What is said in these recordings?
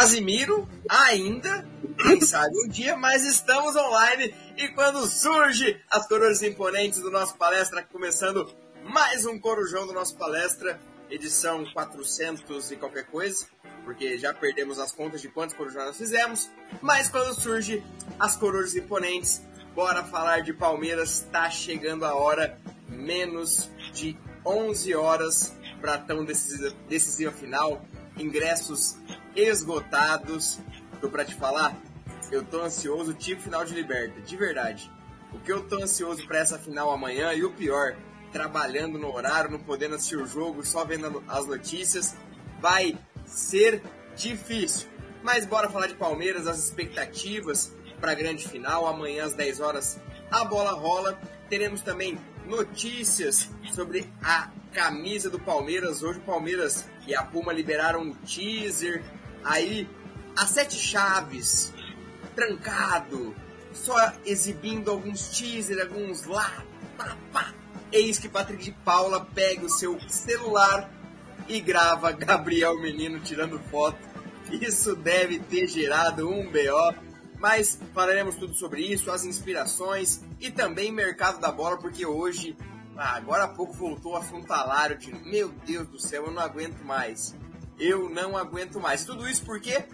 Casimiro ainda, quem sabe um dia, mas estamos online. E quando surge as coroas imponentes do nosso palestra, começando mais um Corujão do nosso palestra, edição 400 e qualquer coisa, porque já perdemos as contas de quantos corujões nós fizemos, mas quando surge as coroas imponentes, bora falar de Palmeiras, tá chegando a hora, menos de 11 horas para tão decisiva, decisiva final, ingressos esgotados. Tô para te falar, eu tô ansioso tipo final de Liberta, de verdade. O que eu tô ansioso para essa final amanhã e o pior, trabalhando no horário, não podendo assistir o jogo, só vendo as notícias, vai ser difícil. Mas bora falar de Palmeiras, as expectativas para a grande final. Amanhã às 10 horas a bola rola. Teremos também notícias sobre a camisa do Palmeiras. Hoje o Palmeiras e a Puma liberaram um teaser. Aí, as sete chaves, trancado, só exibindo alguns teaser, alguns lá, pá, pá. Eis que Patrick de Paula pega o seu celular e grava Gabriel Menino tirando foto. Isso deve ter gerado um BO mas falaremos tudo sobre isso, as inspirações e também mercado da bola, porque hoje, ah, agora há pouco voltou a frontalário de meu Deus do céu, eu não aguento mais. Eu não aguento mais. Tudo isso por quê?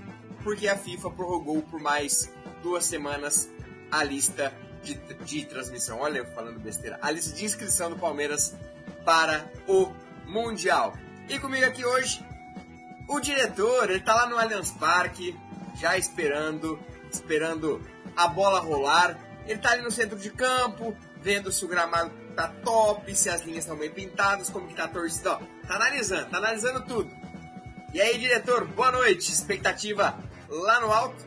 Porque a FIFA prorrogou por mais duas semanas a lista de, de transmissão. Olha eu falando besteira. A lista de inscrição do Palmeiras para o Mundial. E comigo aqui hoje, o diretor, ele tá lá no Allianz Parque, já esperando esperando a bola rolar. Ele tá ali no centro de campo, vendo se o gramado tá top, se as linhas estão bem pintadas, como que tá a torcida. Ó, tá analisando, tá analisando tudo. E aí, diretor, boa noite. Expectativa lá no alto?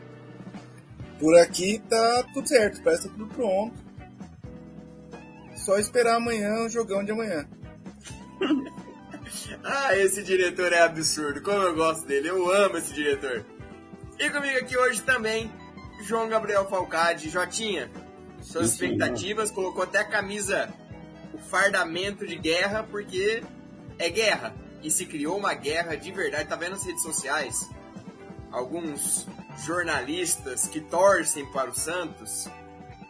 Por aqui tá tudo certo, parece que tá tudo pronto. Só esperar amanhã o jogão de amanhã. ah, esse diretor é absurdo. Como eu gosto dele. Eu amo esse diretor. E comigo aqui hoje também João Gabriel Falcade. Jotinha, suas expectativas, colocou até a camisa, o fardamento de guerra, porque é guerra. E se criou uma guerra de verdade, tá vendo nas redes sociais? Alguns jornalistas que torcem para o Santos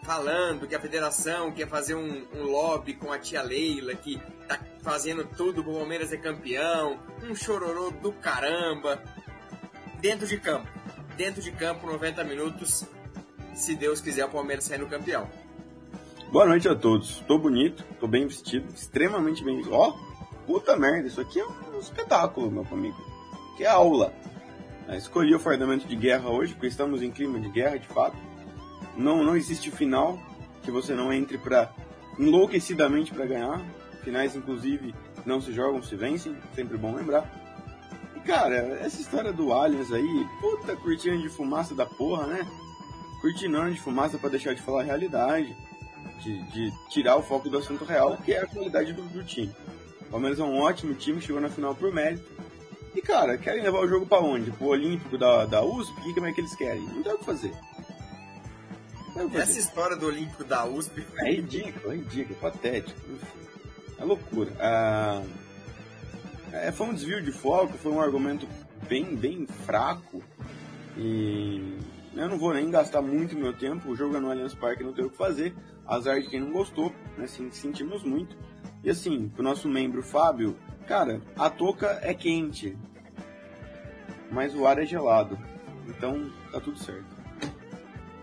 falando que a federação quer fazer um, um lobby com a tia Leila, que tá fazendo tudo pro Palmeiras é campeão, um chororô do caramba, dentro de campo dentro de campo 90 minutos. Se Deus quiser, o Palmeiras saindo campeão. Boa noite a todos. Tô bonito, tô bem vestido, extremamente bem vestido. Ó, puta merda, isso aqui é um espetáculo, meu amigo. Que é aula. Eu escolhi o fardamento de guerra hoje, porque estamos em clima de guerra, de fato. Não, não existe final que você não entre para enlouquecidamente para ganhar. Finais, inclusive, não se jogam, se vencem. Sempre bom lembrar. Cara, essa história do Aliens aí, puta cortina de fumaça da porra, né? Cortinando de fumaça para deixar de falar a realidade, de, de, tirar o foco do assunto real, que é a qualidade do, do time. O Palmeiras é um ótimo time, chegou na final por mérito. E, cara, querem levar o jogo para onde? Pro Olímpico da, da USP? E como é que eles querem? Não tem o que fazer. Essa história do Olímpico da USP é ridículo, é ridículo, é patético. É loucura. Ah, é, foi um desvio de foco, foi um argumento bem, bem fraco. E eu não vou nem gastar muito meu tempo. O no Allianz Parque, não tem o que fazer. Azar de quem não gostou, né? sentimos muito. E assim, pro nosso membro Fábio, cara, a touca é quente, mas o ar é gelado. Então tá tudo certo.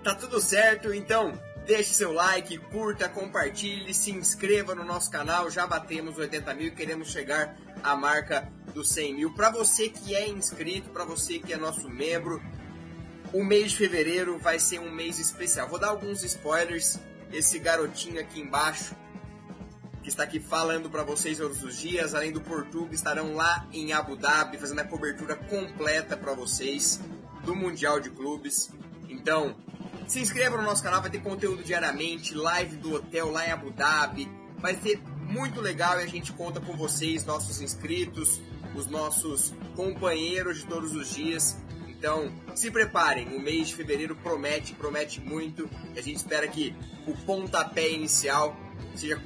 Tá tudo certo, então Deixe seu like, curta, compartilhe, se inscreva no nosso canal. Já batemos 80 mil e queremos chegar à marca dos 100 mil. Para você que é inscrito, para você que é nosso membro, o mês de fevereiro vai ser um mês especial. Vou dar alguns spoilers. Esse garotinho aqui embaixo, que está aqui falando para vocês todos os dias, além do Portugal, estarão lá em Abu Dhabi fazendo a cobertura completa para vocês do Mundial de Clubes. Então, se inscreva no nosso canal, vai ter conteúdo diariamente, live do hotel lá em Abu Dhabi. Vai ser muito legal e a gente conta com vocês, nossos inscritos, os nossos companheiros de todos os dias. Então, se preparem, o mês de fevereiro promete, promete muito. E a gente espera que o pontapé inicial seja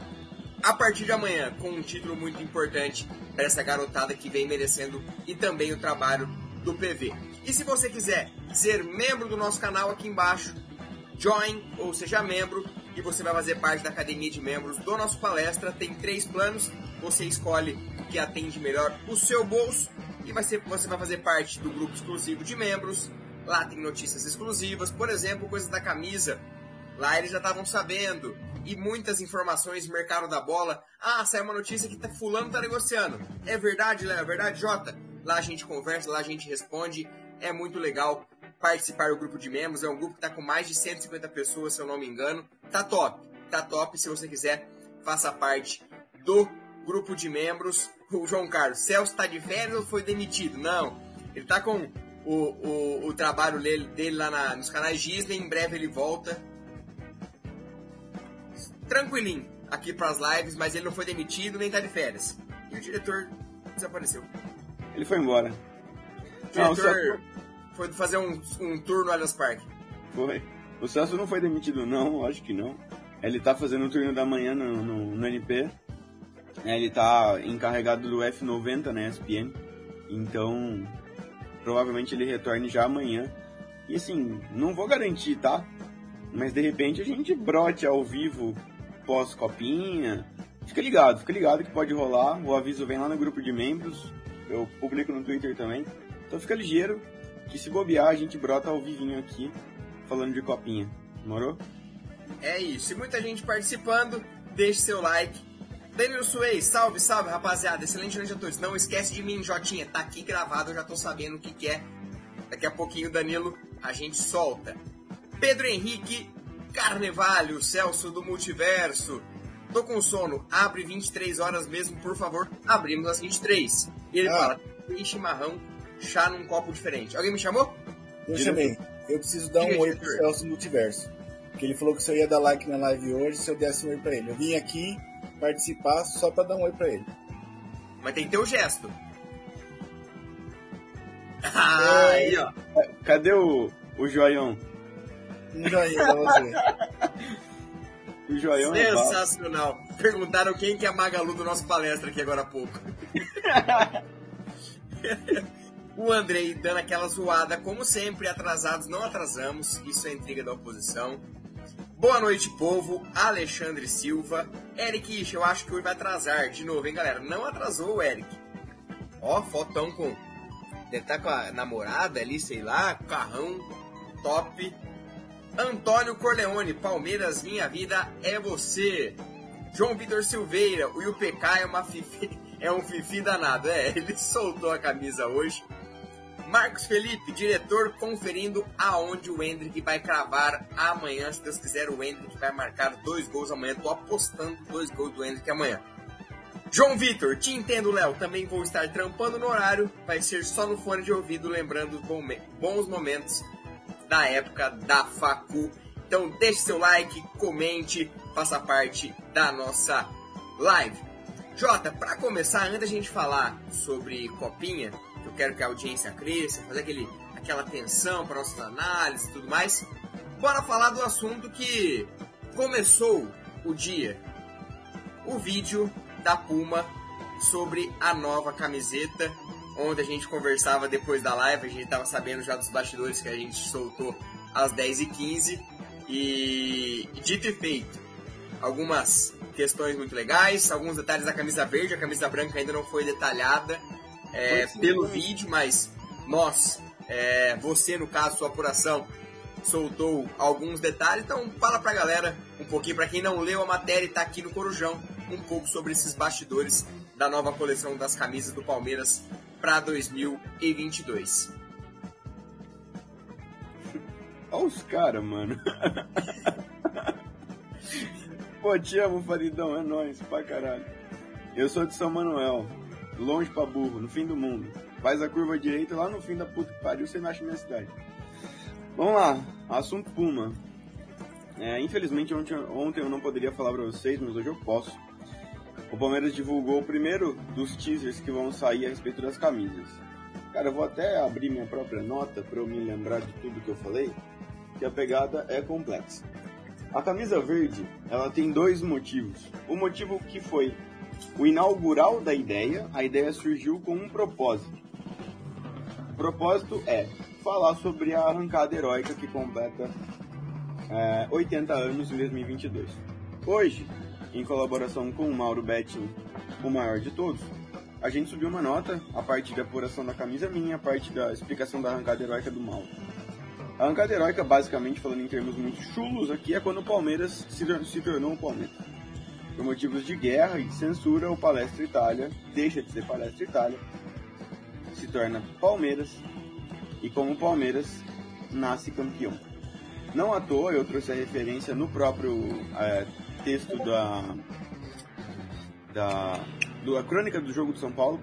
a partir de amanhã, com um título muito importante para essa garotada que vem merecendo e também o trabalho do PV. E se você quiser ser membro do nosso canal aqui embaixo, join ou seja membro e você vai fazer parte da academia de membros do nosso palestra. Tem três planos, você escolhe o que atende melhor o seu bolso e vai ser, você vai fazer parte do grupo exclusivo de membros. Lá tem notícias exclusivas, por exemplo, coisas da camisa. Lá eles já estavam sabendo e muitas informações do mercado da bola. Ah, saiu uma notícia que tá, fulano tá negociando. É verdade, Léo? É verdade, Jota? Lá a gente conversa, lá a gente responde. É muito legal participar do grupo de membros. É um grupo que está com mais de 150 pessoas, se eu não me engano. Tá top, tá top. Se você quiser, faça parte do grupo de membros. O João Carlos, Celso está de férias ou foi demitido? Não, ele está com o, o, o, trabalho dele, dele lá na, nos canais Disney. Em breve ele volta. Tranquilinho aqui para as lives, mas ele não foi demitido nem está de férias. E o diretor desapareceu. Ele foi embora. O diretor não, foi fazer um, um tour no Allianz Parque. Foi. O Celso não foi demitido, não, acho que não. Ele tá fazendo o turno da manhã no, no, no NP. É, ele tá encarregado do F90 na né, ESPN. Então, provavelmente ele retorne já amanhã. E assim, não vou garantir, tá? Mas de repente a gente brote ao vivo pós-copinha. Fica ligado, fica ligado que pode rolar. O aviso vem lá no grupo de membros. Eu publico no Twitter também. Então fica ligeiro que se bobear a gente brota ao vivinho aqui falando de copinha. Demorou? É isso. E muita gente participando. Deixe seu like. Danilo Suez, salve, salve, rapaziada. Excelente noite a todos. Não esquece de mim, Jotinha. Tá aqui gravado, eu já tô sabendo o que, que é. Daqui a pouquinho, Danilo, a gente solta. Pedro Henrique Carnevalho, Celso do Multiverso. Tô com sono. Abre 23 horas mesmo, por favor. Abrimos às 23. E ele ah. fala: tem chimarrão, chá num copo diferente. Alguém me chamou? Eu chamei. Eu preciso dar um oi pro Celso Multiverso. Porque ele falou que você ia dar like na live hoje se eu desse um oi pra ele. Eu vim aqui participar só pra dar um oi pra ele. Mas tem que ter o um gesto. Ah, é... aí, ó. Cadê o, o joião? Um joinha pra você. o joião é Sensacional. É Perguntaram quem que é a Magalu do nosso palestra aqui agora há pouco. O Andrei dando aquela zoada, como sempre, atrasados não atrasamos, isso é intriga da oposição. Boa noite, povo. Alexandre Silva. Eric eu acho que hoje vai atrasar de novo, hein, galera? Não atrasou o Eric. Ó, fotão com. Deve estar tá com a namorada ali, sei lá, carrão top. Antônio Corleone, Palmeiras, minha vida é você. João Vitor Silveira, o UPK é uma fifi, é um fifi danado. É, ele soltou a camisa hoje. Marcos Felipe, diretor, conferindo aonde o Hendrick vai cravar amanhã. Se Deus quiser, o Hendrick vai marcar dois gols amanhã. Tô apostando dois gols do Hendrick amanhã. João Vitor, te entendo, Léo. Também vou estar trampando no horário. Vai ser só no fone de ouvido, lembrando bons momentos da época da Facu. Então deixe seu like, comente, faça parte da nossa live. Jota, para começar, antes da gente falar sobre copinha, eu quero que a audiência cresça, fazer aquele, aquela atenção para nossas análises e tudo mais. Bora falar do assunto que começou o dia. O vídeo da Puma sobre a nova camiseta, onde a gente conversava depois da live, a gente estava sabendo já dos bastidores que a gente soltou às 10h15. E dito e feito, algumas questões muito legais, alguns detalhes da camisa verde, a camisa branca ainda não foi detalhada, é, pelo vídeo, mas nós, é, você no caso, sua apuração, soltou alguns detalhes. Então fala pra galera um pouquinho, para quem não leu a matéria e tá aqui no Corujão, um pouco sobre esses bastidores da nova coleção das camisas do Palmeiras para 2022. Olha os caras, mano. Pô, te amo, Faridão, é nóis, pra caralho. Eu sou de São Manuel, longe pra burro, no fim do mundo. Faz a curva direita lá no fim da puta que pariu, você nasce na minha cidade. Vamos lá, assunto Puma. É, infelizmente ontem, ontem eu não poderia falar pra vocês, mas hoje eu posso. O Palmeiras divulgou o primeiro dos teasers que vão sair a respeito das camisas. Cara, eu vou até abrir minha própria nota para eu me lembrar de tudo que eu falei, que a pegada é complexa. A camisa verde, ela tem dois motivos. O motivo que foi o inaugural da ideia, a ideia surgiu com um propósito. propósito é falar sobre a arrancada heróica que completa é, 80 anos em 2022. Hoje, em colaboração com o Mauro Betting, o maior de todos, a gente subiu uma nota, a parte da apuração da camisa minha, a parte da explicação da arrancada heróica do Mauro. A arrancada heróica, basicamente, falando em termos muito chulos aqui, é quando o Palmeiras se, se tornou o Palmeiras. Por motivos de guerra e de censura, o Palestra Itália deixa de ser Palestra Itália, se torna Palmeiras, e como Palmeiras, nasce campeão. Não à toa, eu trouxe a referência no próprio é, texto da, da, da crônica do jogo do São Paulo,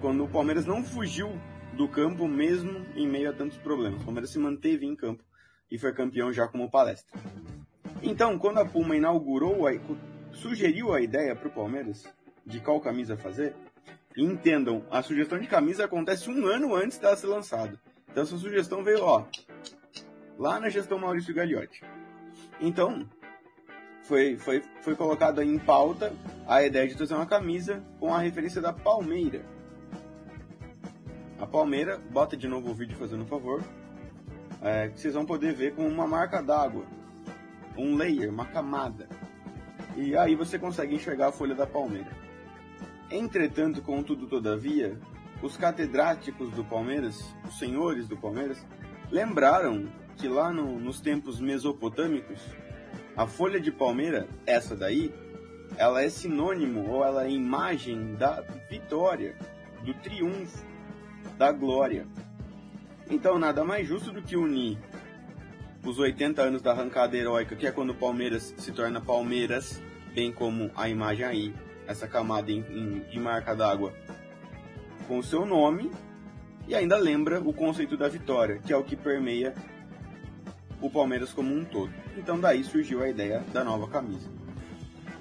quando o Palmeiras não fugiu do campo mesmo em meio a tantos problemas. O Palmeiras se manteve em campo e foi campeão já como palestra. Então, quando a Puma inaugurou, a, sugeriu a ideia para o Palmeiras de qual camisa fazer, entendam, a sugestão de camisa acontece um ano antes dela ser lançada. Então essa sugestão veio, ó, lá na gestão Maurício Gagliotti. Então, foi, foi, foi colocada em pauta a ideia de trazer uma camisa com a referência da palmeira. A palmeira, bota de novo o vídeo fazendo um favor, é, que vocês vão poder ver com uma marca d'água, um layer, uma camada. E aí você consegue enxergar a folha da palmeira. Entretanto, contudo, todavia, os catedráticos do Palmeiras, os senhores do Palmeiras, lembraram que lá no, nos tempos mesopotâmicos, a folha de palmeira, essa daí, ela é sinônimo ou ela é imagem da vitória, do triunfo, da glória. Então, nada mais justo do que unir os 80 anos da arrancada heróica, que é quando o Palmeiras se torna Palmeiras, bem como a imagem aí, essa camada em, em, de marca d'água, com o seu nome, e ainda lembra o conceito da vitória, que é o que permeia o Palmeiras como um todo. Então daí surgiu a ideia da nova camisa.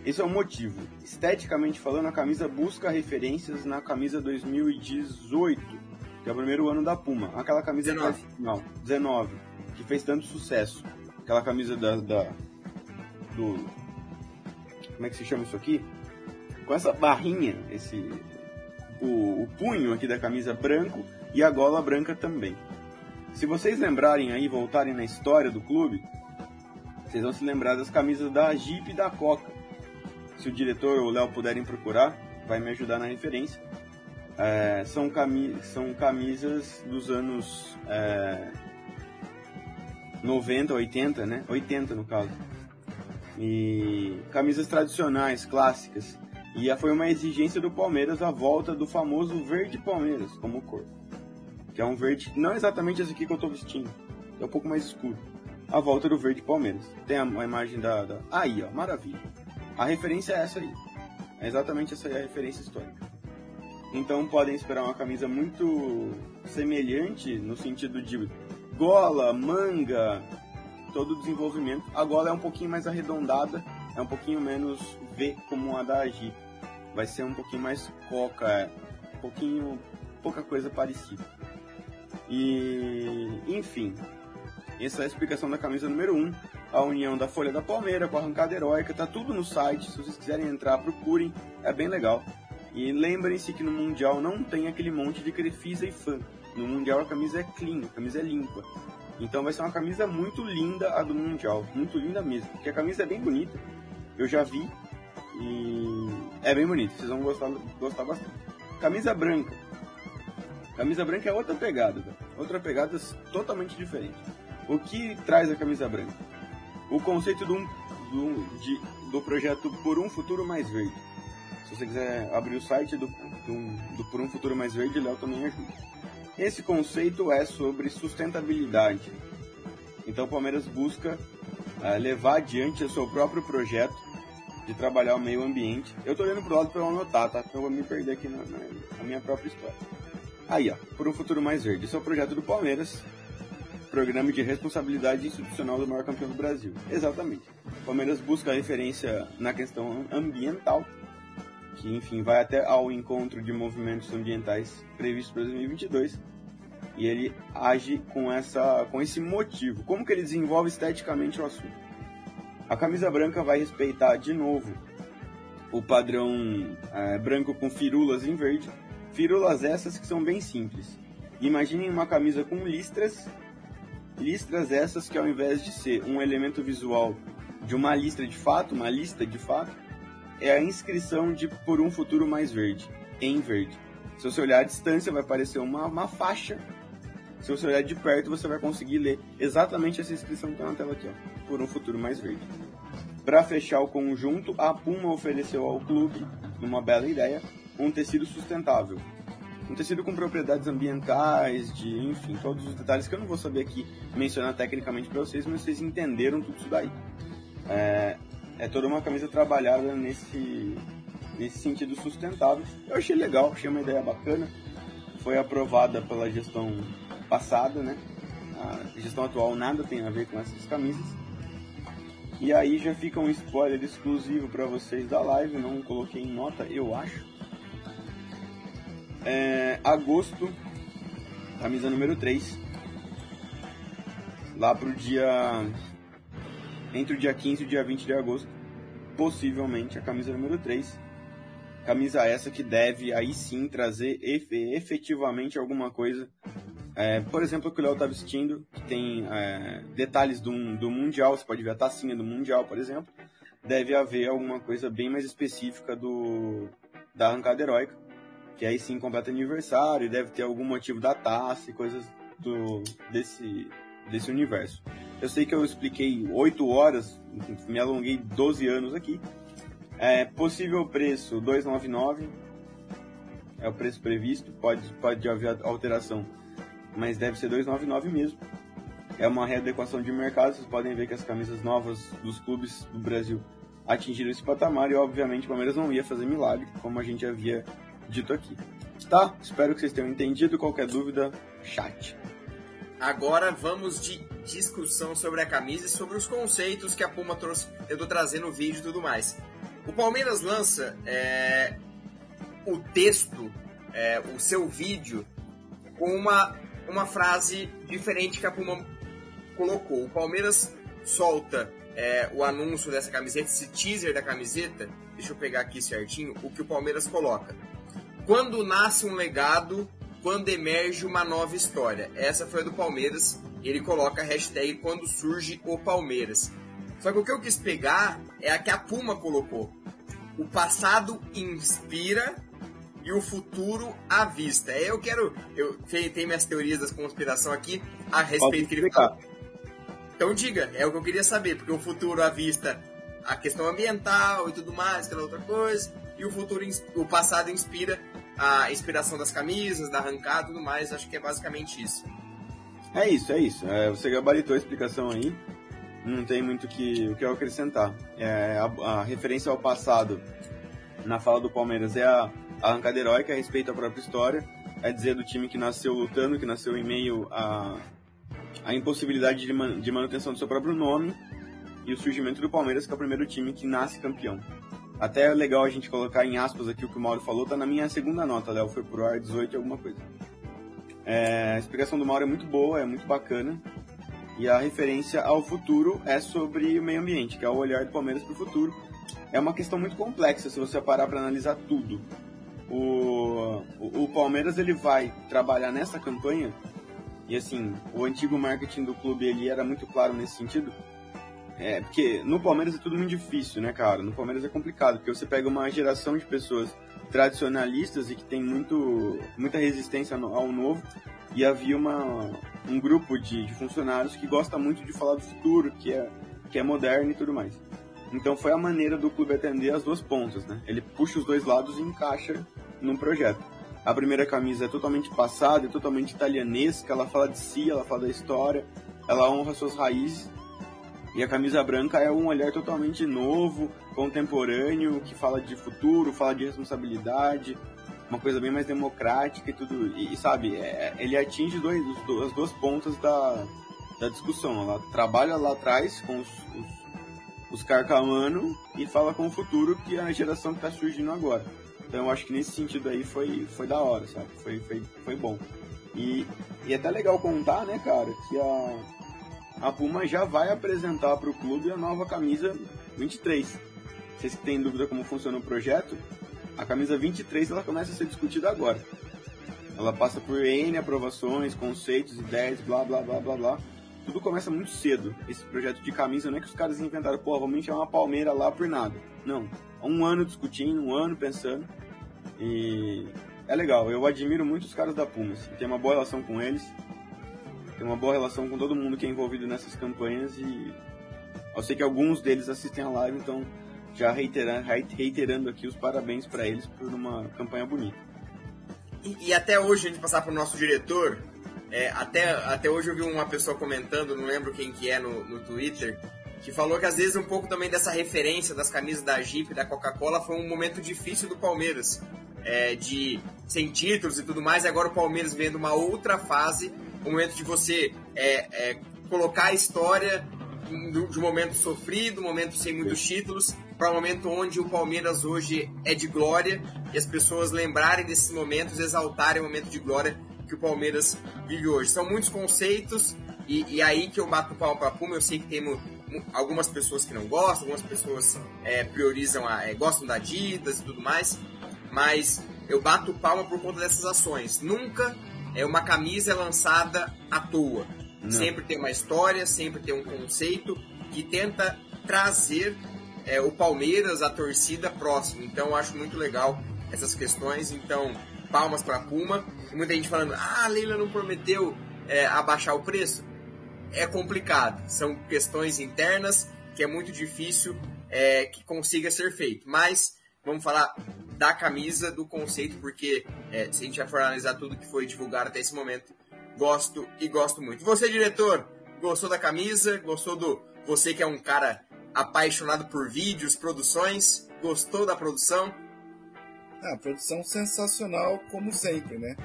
Esse é o motivo. Esteticamente falando, a camisa busca referências na camisa 2018, que é o primeiro ano da Puma. Aquela camisa 19. Não, 19, que fez tanto sucesso. Aquela camisa da, da do como é que se chama isso aqui? Com essa barrinha, esse o, o punho aqui da camisa branco e a gola branca também. Se vocês lembrarem aí, voltarem na história do clube, vocês vão se lembrar das camisas da Jeep e da Coca. Se o diretor ou o Léo puderem procurar, vai me ajudar na referência. É, são, cami são camisas dos anos é, 90, 80, né? 80 no caso. E camisas tradicionais, clássicas. E foi uma exigência do Palmeiras a volta do famoso verde Palmeiras como cor. Que é um verde, não exatamente esse aqui que eu estou vestindo, é um pouco mais escuro. A volta do verde Palmeiras. Tem a, a imagem da, da, Aí, ó, maravilha. A referência é essa aí. É exatamente essa aí a referência histórica. Então podem esperar uma camisa muito semelhante no sentido de gola, manga, todo o desenvolvimento. A gola é um pouquinho mais arredondada, é um pouquinho menos V como a da Agi. Vai ser um pouquinho mais coca, é. um pouquinho, pouca coisa parecida. E, enfim, essa é a explicação da camisa número 1. A união da folha da palmeira com a arrancada heróica, tá tudo no site. Se vocês quiserem entrar, procurem, é bem legal. E lembrem-se que no Mundial não tem aquele monte de crefisa e fã. No Mundial a camisa é clean, a camisa é limpa. Então vai ser uma camisa muito linda a do Mundial, muito linda mesmo. Porque a camisa é bem bonita. Eu já vi e é bem bonito, vocês vão gostar, gostar bastante. Camisa branca. Camisa branca é outra pegada, outra pegada totalmente diferente. O que traz a camisa branca? O conceito do, do, de, do projeto Por um Futuro Mais Verde. Se você quiser abrir o site do, do, do Por um Futuro Mais Verde, Léo também ajuda. Esse conceito é sobre sustentabilidade. Então o Palmeiras busca uh, levar adiante o seu próprio projeto de trabalhar o meio ambiente. Eu tô olhando pro lado para eu anotar, tá? Pra eu me perder aqui na, na, na, minha própria história. Aí, ó, por um futuro mais verde. Esse é o projeto do Palmeiras, programa de responsabilidade institucional do maior campeão do Brasil. Exatamente. O Palmeiras busca a referência na questão ambiental, que enfim vai até ao encontro de movimentos ambientais previsto para 2022. E ele age com essa, com esse motivo. Como que ele desenvolve esteticamente o assunto? A camisa branca vai respeitar de novo o padrão é, branco com firulas em verde. Firulas essas que são bem simples. Imaginem uma camisa com listras, listras essas que ao invés de ser um elemento visual de uma listra de fato, uma lista de fato, é a inscrição de por um futuro mais verde, em verde. Se você olhar à distância, vai aparecer uma, uma faixa. Se você olhar de perto, você vai conseguir ler exatamente essa inscrição que está na tela aqui, ó, por um futuro mais verde. Para fechar o conjunto, a Puma ofereceu ao clube, numa bela ideia, um tecido sustentável. Um tecido com propriedades ambientais, de enfim, todos os detalhes que eu não vou saber aqui mencionar tecnicamente para vocês, mas vocês entenderam tudo isso daí. É, é toda uma camisa trabalhada nesse, nesse sentido sustentável. Eu achei legal, achei uma ideia bacana. Foi aprovada pela gestão passada, né? A gestão atual nada tem a ver com essas camisas. E aí já fica um spoiler exclusivo para vocês da live, não coloquei em nota, eu acho. É, agosto, camisa número 3. Lá pro dia entre o dia 15 e o dia 20 de agosto, possivelmente a camisa número 3. Camisa essa que deve aí sim trazer efetivamente alguma coisa. É, por exemplo, o que o Léo está vestindo, que tem é, detalhes do, do Mundial, você pode ver a tacinha do Mundial, por exemplo. Deve haver alguma coisa bem mais específica do da arrancada heróica, que aí sim completa aniversário, deve ter algum motivo da taça e coisas do, desse, desse universo. Eu sei que eu expliquei 8 horas, me alonguei 12 anos aqui. É, possível preço 299 é o preço previsto, pode, pode haver alteração, mas deve ser 299 mesmo. É uma readequação de mercado, vocês podem ver que as camisas novas dos clubes do Brasil atingiram esse patamar e obviamente o Palmeiras não ia fazer milagre, como a gente havia dito aqui. Tá? Espero que vocês tenham entendido. Qualquer dúvida, chat. Agora vamos de discussão sobre a camisa e sobre os conceitos que a Puma trouxe, tentou trazer no vídeo e tudo mais. O Palmeiras lança é, o texto, é, o seu vídeo, com uma, uma frase diferente que a Puma colocou. O Palmeiras solta é, o anúncio dessa camiseta, esse teaser da camiseta. Deixa eu pegar aqui certinho o que o Palmeiras coloca. Quando nasce um legado, quando emerge uma nova história. Essa foi a do Palmeiras. Ele coloca a hashtag quando surge o Palmeiras. Só que o que eu quis pegar é a que a Puma colocou. O passado inspira e o futuro à vista. Eu quero. Eu tenho minhas teorias da conspiração aqui a respeito que ele. Então diga, é o que eu queria saber, porque o futuro à vista, a questão ambiental e tudo mais, aquela outra coisa, e o futuro, o passado inspira a inspiração das camisas, da arrancada e tudo mais. Acho que é basicamente isso. É isso, é isso. É, você gabaritou a explicação aí. Não tem muito que, o que eu acrescentar. É, a, a, referência ao passado na fala do Palmeiras é a, a arrancada heróica a respeito à própria história. É dizer do time que nasceu lutando, que nasceu em meio a, a impossibilidade de, man, de manutenção do seu próprio nome e o surgimento do Palmeiras, que é o primeiro time que nasce campeão. Até é legal a gente colocar em aspas aqui o que o Mauro falou, tá na minha segunda nota, Léo, foi pro ar 18 alguma coisa. É, a explicação do Mauro é muito boa, é muito bacana. E a referência ao futuro é sobre o meio ambiente, que é o olhar do Palmeiras para o futuro. É uma questão muito complexa se você parar para analisar tudo. O, o, o, Palmeiras ele vai trabalhar nessa campanha e assim o antigo marketing do clube ele era muito claro nesse sentido é, porque no Palmeiras é tudo muito difícil, né, cara? No Palmeiras é complicado, porque você pega uma geração de pessoas tradicionalistas e que tem muito, muita resistência ao novo, e havia uma, um grupo de, de funcionários que gosta muito de falar do futuro, que é, que é moderno e tudo mais. Então foi a maneira do clube atender as duas pontas, né? Ele puxa os dois lados e encaixa num projeto. A primeira camisa é totalmente passada, é totalmente italianesca, ela fala de si, ela fala da história, ela honra suas raízes e a camisa branca é um olhar totalmente novo, contemporâneo, que fala de futuro, fala de responsabilidade, uma coisa bem mais democrática e tudo. E, sabe, é, ele atinge dois, as duas pontas da, da discussão. Ela trabalha lá atrás com os, os, os carcamano e fala com o futuro, que é a geração que está surgindo agora. Então eu acho que nesse sentido aí foi, foi da hora, sabe? Foi, foi, foi bom. E, e é até legal contar, né, cara, que a, a Puma já vai apresentar para o clube a nova camisa 23. Vocês que têm dúvida como funciona o projeto, a camisa 23 ela começa a ser discutida agora. ela passa por N aprovações, conceitos, ideias, blá blá blá blá blá. Tudo começa muito cedo. Esse projeto de camisa não é que os caras inventaram, pô, vamos encher uma palmeira lá por nada. Não. Há um ano discutindo, um ano pensando. E é legal. Eu admiro muito os caras da Puma. Tenho uma boa relação com eles. Tenho uma boa relação com todo mundo que é envolvido nessas campanhas e eu sei que alguns deles assistem a live, então já reiterando, reiterando aqui os parabéns para eles por uma campanha bonita. E, e, até hoje, a gente passar para o nosso diretor, é, até, até hoje eu vi uma pessoa comentando, não lembro quem que é no, no Twitter, que falou que às vezes um pouco também dessa referência das camisas da Jeep da Coca-Cola foi um momento difícil do Palmeiras, é, de sem títulos e tudo mais, e agora o Palmeiras vendo uma outra fase, um momento de você é, é colocar a história de um momento sofrido, um momento sem muitos títulos, para um momento onde o Palmeiras hoje é de glória e as pessoas lembrarem desses momentos, exaltarem o momento de glória que o Palmeiras vive hoje. São muitos conceitos e, e aí que eu bato o pau para Puma, eu sei que tem algumas pessoas que não gostam, algumas pessoas é, priorizam, a, é, gostam da Adidas e tudo mais, mas eu bato palma por conta dessas ações. Nunca é uma camisa lançada à toa. Não. Sempre tem uma história, sempre tem um conceito que tenta trazer é, o Palmeiras, a torcida próximo. Então eu acho muito legal essas questões. Então, palmas para Puma. E muita gente falando, ah, a Leila não prometeu é, abaixar o preço. É complicado. São questões internas que é muito difícil é, que consiga ser feito. Mas vamos falar da camisa, do conceito, porque é, se a gente for analisar tudo que foi divulgado até esse momento, gosto e gosto muito. Você, diretor, gostou da camisa? Gostou do. Você que é um cara apaixonado por vídeos, produções, gostou da produção? Ah, produção sensacional, como sempre, né?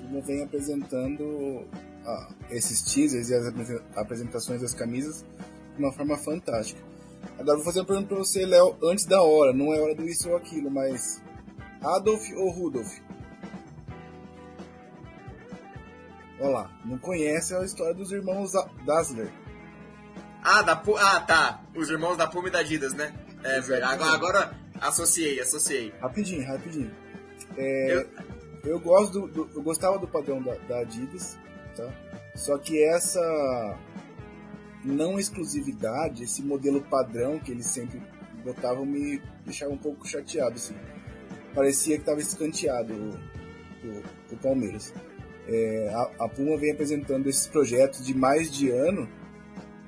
Como vem apresentando ah, esses teasers e as apresentações das camisas de uma forma fantástica. Agora vou fazer uma pergunta para você, Léo, antes da hora, não é hora do isso ou aquilo, mas Adolf ou Rudolf? Olha lá, não conhece a história dos irmãos Dassler. Ah, da ah, tá. Os irmãos da Puma e da Adidas, né? É verdade. Agora, agora associei, associei. Rapidinho, rapidinho. É, eu... eu gosto do, do, eu gostava do padrão da, da Adidas, tá? Só que essa não exclusividade, esse modelo padrão que eles sempre botavam me deixava um pouco chateado, assim. Parecia que estava escanteado o, o, Palmeiras. É, a, a, Puma vem apresentando esses projetos de mais de ano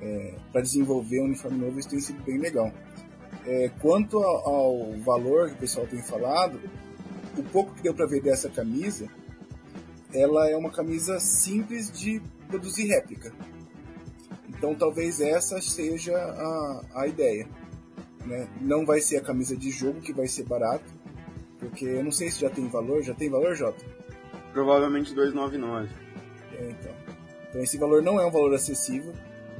é, para desenvolver um uniforme novo, isso tem sido bem legal. É, quanto ao, ao, valor que o pessoal tem falado, o pouco que deu para ver dessa camisa, ela é uma camisa simples de produzir réplica. Então talvez essa seja a, a ideia. Né? Não vai ser a camisa de jogo que vai ser barato, porque eu não sei se já tem valor. Já tem valor, Jota? Provavelmente 299. É, então. Então esse valor não é um valor acessível.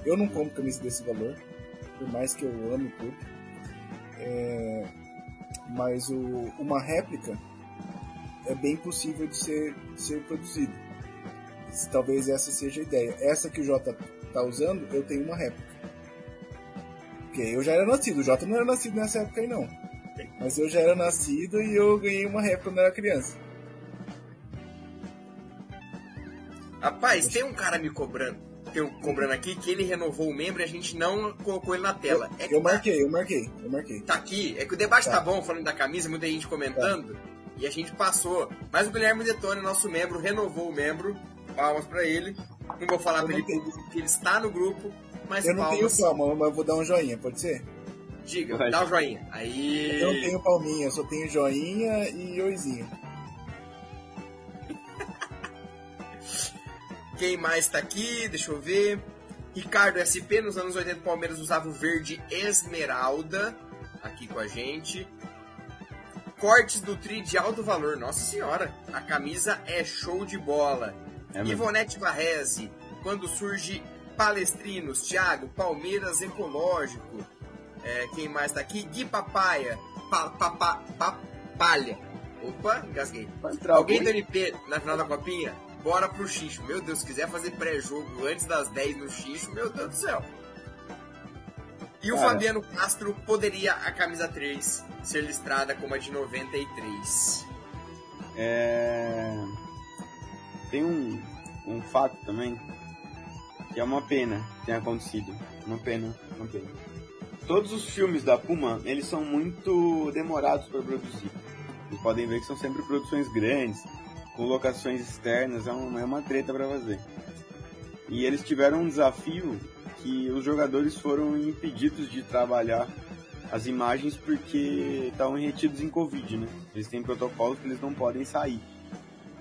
Eu não compro camisa desse valor, por mais que eu ame tudo. É, mas o, uma réplica é bem possível de ser, de ser produzido. Talvez essa seja a ideia. Essa que o Jota está usando, eu tenho uma réplica. Porque eu já era nascido, o Jota não era nascido nessa época aí não. Mas eu já era nascido e eu ganhei uma réplica quando eu era criança. Rapaz, tem um cara me cobrando eu cobrando aqui que ele renovou o membro e a gente não colocou ele na tela. Eu, é eu marquei, eu marquei, eu marquei. Tá aqui, é que o debate tá, tá bom falando da camisa, muita gente comentando, tá. e a gente passou. Mas o Guilherme Detone, nosso membro, renovou o membro, palmas pra ele. Não vou falar eu pra ele que ele está no grupo, mas Eu não palmas. tenho palma, mas eu vou dar um joinha, pode ser? Diga, Vai. dá um joinha. Aí... Eu não tenho palminha, eu só tenho joinha e oizinho. Quem mais tá aqui? Deixa eu ver. Ricardo SP, nos anos 80 o Palmeiras usava o verde esmeralda. Aqui com a gente. Cortes do tri de alto valor. Nossa senhora, a camisa é show de bola. É Ivonete Varrese, quando surge Palestrinos, Thiago, Palmeiras Ecológico. É, quem mais tá aqui? Gui Papaya, pa, pa, pa, Papalha. Opa, engasguei. Alguém do NP na final da copinha? bora pro xixo. Meu Deus, se quiser fazer pré-jogo antes das 10 no xixo, meu Deus do céu. E o Fabiano Castro poderia a camisa 3 ser listrada como a de 93. É... tem um, um fato também que é uma pena que tenha acontecido. Uma pena, uma pena. Todos os filmes da Puma, eles são muito demorados para produzir. Vocês podem ver que são sempre produções grandes, com locações externas, é uma, é uma treta para fazer. E eles tiveram um desafio que os jogadores foram impedidos de trabalhar as imagens porque estavam retidos em Covid, né? Eles têm protocolos que eles não podem sair.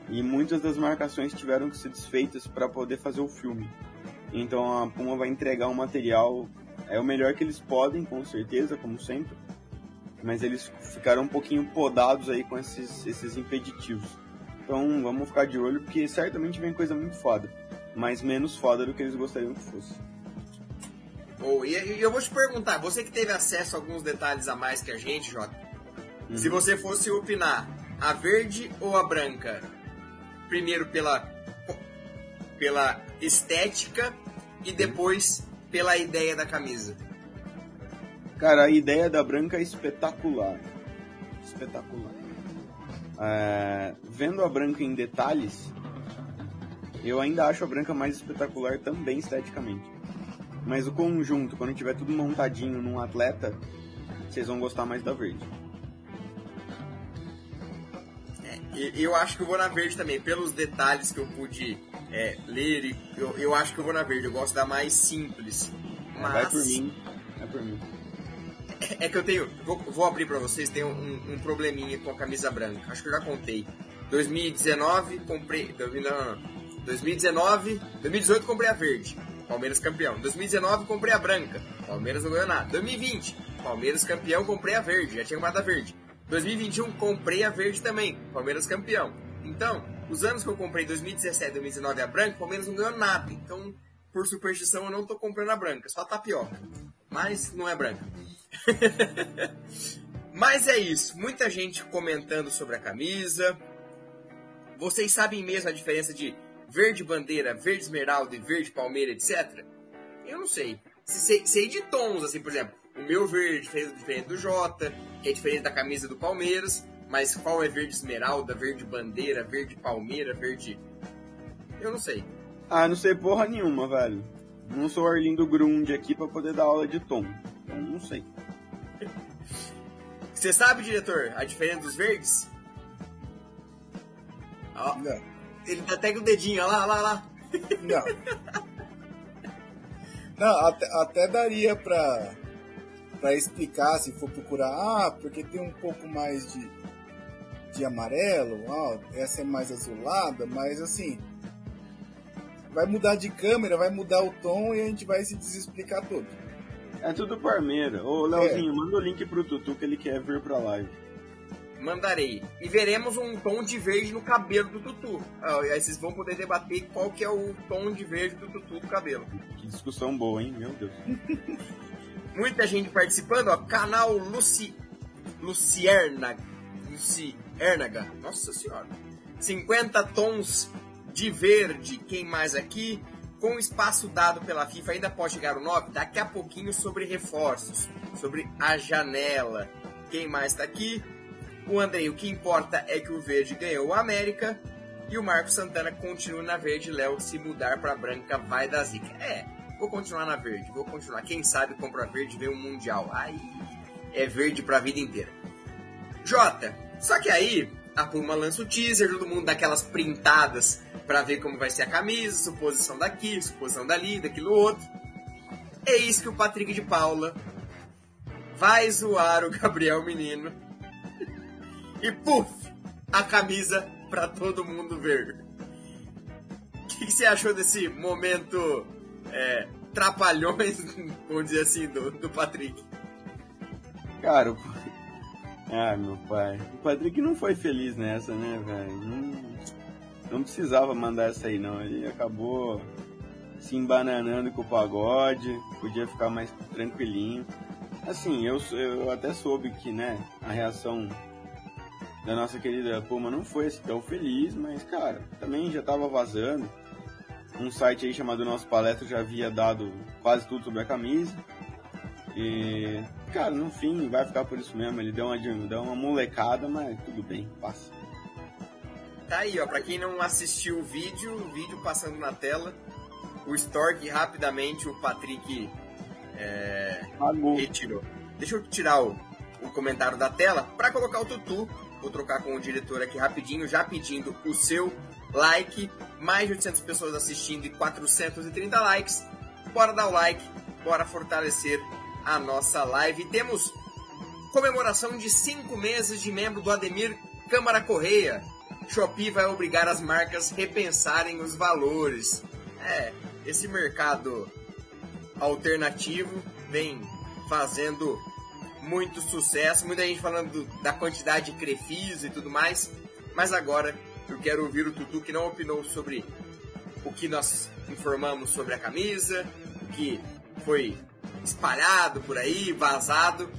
E muitas das marcações tiveram que ser desfeitas para poder fazer o filme. Então a Puma vai entregar um material, é o melhor que eles podem, com certeza, como sempre. Mas eles ficaram um pouquinho podados aí com esses, esses impeditivos. Então vamos ficar de olho, porque certamente vem coisa muito foda. Mas menos foda do que eles gostariam que fosse. Oh, e eu vou te perguntar, você que teve acesso a alguns detalhes a mais que a gente, Jota, uhum. se você fosse opinar, a verde ou a branca? Primeiro pela, pela estética e depois pela ideia da camisa. Cara, a ideia da branca é espetacular. Espetacular. É, vendo a branca em detalhes, eu ainda acho a branca mais espetacular também esteticamente. Mas o conjunto, quando tiver tudo montadinho num atleta, vocês vão gostar mais da verde. Eu acho que eu vou na verde também, pelos detalhes que eu pude é, ler, eu, eu acho que eu vou na verde, eu gosto da mais simples. Mas... Vai por mim, vai por mim. É, é que eu tenho, vou, vou abrir para vocês, tem um, um, probleminha com a camisa branca, acho que eu já contei. 2019, comprei, não, não, não. 2019, 2018 comprei a verde. Palmeiras campeão. 2019 comprei a branca, Palmeiras não ganhou nada. 2020, Palmeiras campeão, comprei a verde, já tinha comprado a verde. 2021 comprei a verde também, Palmeiras campeão. Então, os anos que eu comprei 2017 2019 a branca, Palmeiras não ganhou nada. Então, por superstição, eu não tô comprando a branca, só a tapioca. Mas não é branca. Mas é isso, muita gente comentando sobre a camisa. Vocês sabem mesmo a diferença de verde bandeira, verde esmeralda e verde palmeira, etc. Eu não sei. Sei, sei de tons, assim, por exemplo, o meu verde é diferente do Jota, que é diferente da camisa do Palmeiras, mas qual é verde esmeralda, verde bandeira, verde palmeira, verde. Eu não sei. Ah, não sei porra nenhuma, velho. Não sou Arlindo Grund aqui para poder dar aula de tom. Então não sei. Você sabe, diretor, a diferença dos verdes? Ó. Não. Ele até com o dedinho, ó lá, lá, lá. Não. Não, até, até daria pra, pra explicar se for procurar. Ah, porque tem um pouco mais de, de amarelo, ah, essa é mais azulada, mas assim. Vai mudar de câmera, vai mudar o tom e a gente vai se desexplicar todo. É tudo Parmeira. Ô, Leozinho, é. manda o link pro Tutu que ele quer vir pra live mandarei. E veremos um tom de verde no cabelo do Tutu. Ah, aí vocês vão poder debater qual que é o tom de verde do Tutu do cabelo. Que discussão boa, hein? Meu Deus. Muita gente participando, ó. Canal Luci... Lucierna... Luciernaga. Nossa senhora. 50 tons de verde. Quem mais aqui? Com espaço dado pela FIFA, ainda pode chegar o 9? Daqui a pouquinho sobre reforços. Sobre a janela. Quem mais está aqui? O Andrei, o que importa é que o verde ganhou o América e o Marcos Santana continua na verde. Léo, se mudar para branca, vai dar zica. É, vou continuar na verde, vou continuar. Quem sabe compra verde vem um Mundial. Aí é verde pra vida inteira. Jota, só que aí a Puma lança o teaser, todo mundo dá aquelas printadas para ver como vai ser a camisa, suposição daqui, suposição dali, daquilo outro. É isso que o Patrick de Paula vai zoar o Gabriel Menino e puf, a camisa para todo mundo ver. O que, que, você achou desse momento é, trapalhões, vamos dizer assim, do, do Patrick? Cara, o... ah, meu pai, o Patrick não foi feliz nessa, né, velho? Não, não precisava mandar essa aí, não. Ele acabou se embananando com o pagode, podia ficar mais tranquilinho. Assim, eu, eu até soube que, né, a reação da nossa querida Puma não foi assim tão feliz, mas, cara, também já tava vazando. Um site aí chamado Nosso Palestra já havia dado quase tudo sobre a camisa. E, cara, no fim vai ficar por isso mesmo. Ele deu uma, deu uma molecada, mas tudo bem, passa. Tá aí, ó, pra quem não assistiu o vídeo, o vídeo passando na tela, o Stork rapidamente, o Patrick é, retirou. Deixa eu tirar o, o comentário da tela para colocar o Tutu. Vou trocar com o diretor aqui rapidinho, já pedindo o seu like. Mais de 800 pessoas assistindo e 430 likes. Bora dar o like, bora fortalecer a nossa live. E temos comemoração de 5 meses de membro do Ademir Câmara Correia. Shopee vai obrigar as marcas a repensarem os valores. É, esse mercado alternativo vem fazendo muito sucesso, muita gente falando da quantidade de crefis e tudo mais, mas agora eu quero ouvir o Tutu que não opinou sobre o que nós informamos sobre a camisa, o que foi espalhado por aí, vazado.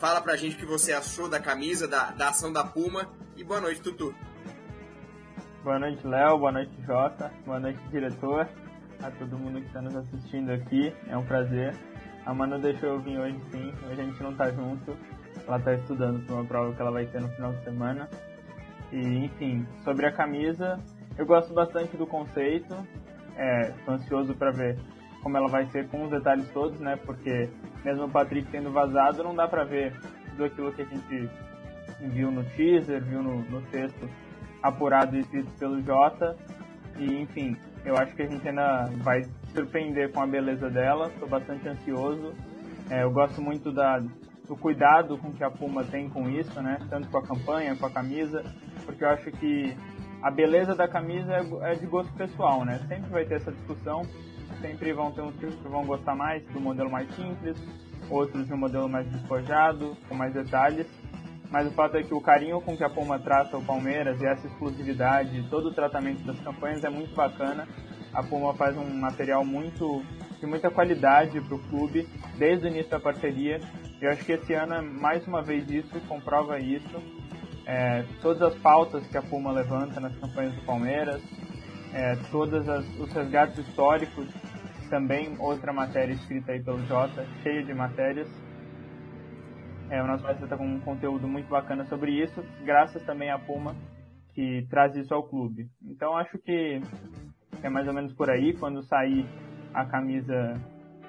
Fala pra gente o que você achou da camisa, da, da ação da Puma e boa noite, Tutu. Boa noite, Léo. Boa noite, Jota. Boa noite, diretor. A todo mundo que está nos assistindo aqui. É um prazer. A Manu deixou eu vir hoje sim. A gente não tá junto. Ela está estudando para uma prova que ela vai ter no final de semana. E, enfim, sobre a camisa, eu gosto bastante do conceito. É, tô ansioso para ver como ela vai ser com os detalhes todos, né? Porque mesmo o Patrick tendo vazado, não dá para ver tudo aquilo que a gente viu no teaser, viu no, no texto apurado e escrito pelo Jota. E, enfim, eu acho que a gente ainda vai surpreender com a beleza dela. Estou bastante ansioso. É, eu gosto muito da, do cuidado com que a Puma tem com isso, né? Tanto com a campanha, com a camisa, porque eu acho que a beleza da camisa é, é de gosto pessoal, né? Sempre vai ter essa discussão. Sempre vão ter uns que vão gostar mais do modelo mais simples, outros de um modelo mais despojado, com mais detalhes mas o fato é que o carinho com que a Puma trata o Palmeiras e essa exclusividade, todo o tratamento das campanhas é muito bacana. A Puma faz um material muito de muita qualidade para o clube desde o início da parceria. Eu acho que esse ano, mais uma vez, isso comprova isso. É, todas as pautas que a Puma levanta nas campanhas do Palmeiras, é, todos os resgates históricos, também outra matéria escrita aí pelo Jota, cheia de matérias. É, o nosso site está com um conteúdo muito bacana sobre isso, graças também à Puma, que traz isso ao clube. Então acho que é mais ou menos por aí, quando sair a camisa,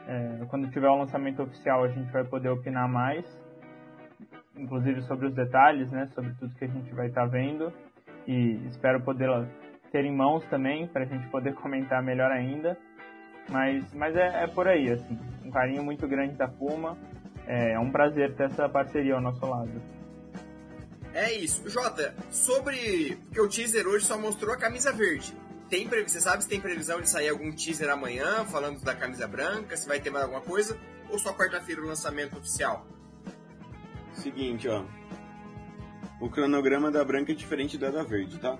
é, quando tiver o lançamento oficial, a gente vai poder opinar mais, inclusive sobre os detalhes, né, sobre tudo que a gente vai estar tá vendo, e espero poder ter em mãos também, para a gente poder comentar melhor ainda. Mas, mas é, é por aí, assim, um carinho muito grande da Puma, é, é um prazer ter essa parceria ao nosso lado. É isso. Jota, sobre. Porque o teaser hoje só mostrou a camisa verde. Tem pre... Você sabe se tem previsão de sair algum teaser amanhã, falando da camisa branca, se vai ter mais alguma coisa? Ou só quarta-feira o lançamento oficial? Seguinte, ó. O cronograma da branca é diferente da da verde, tá?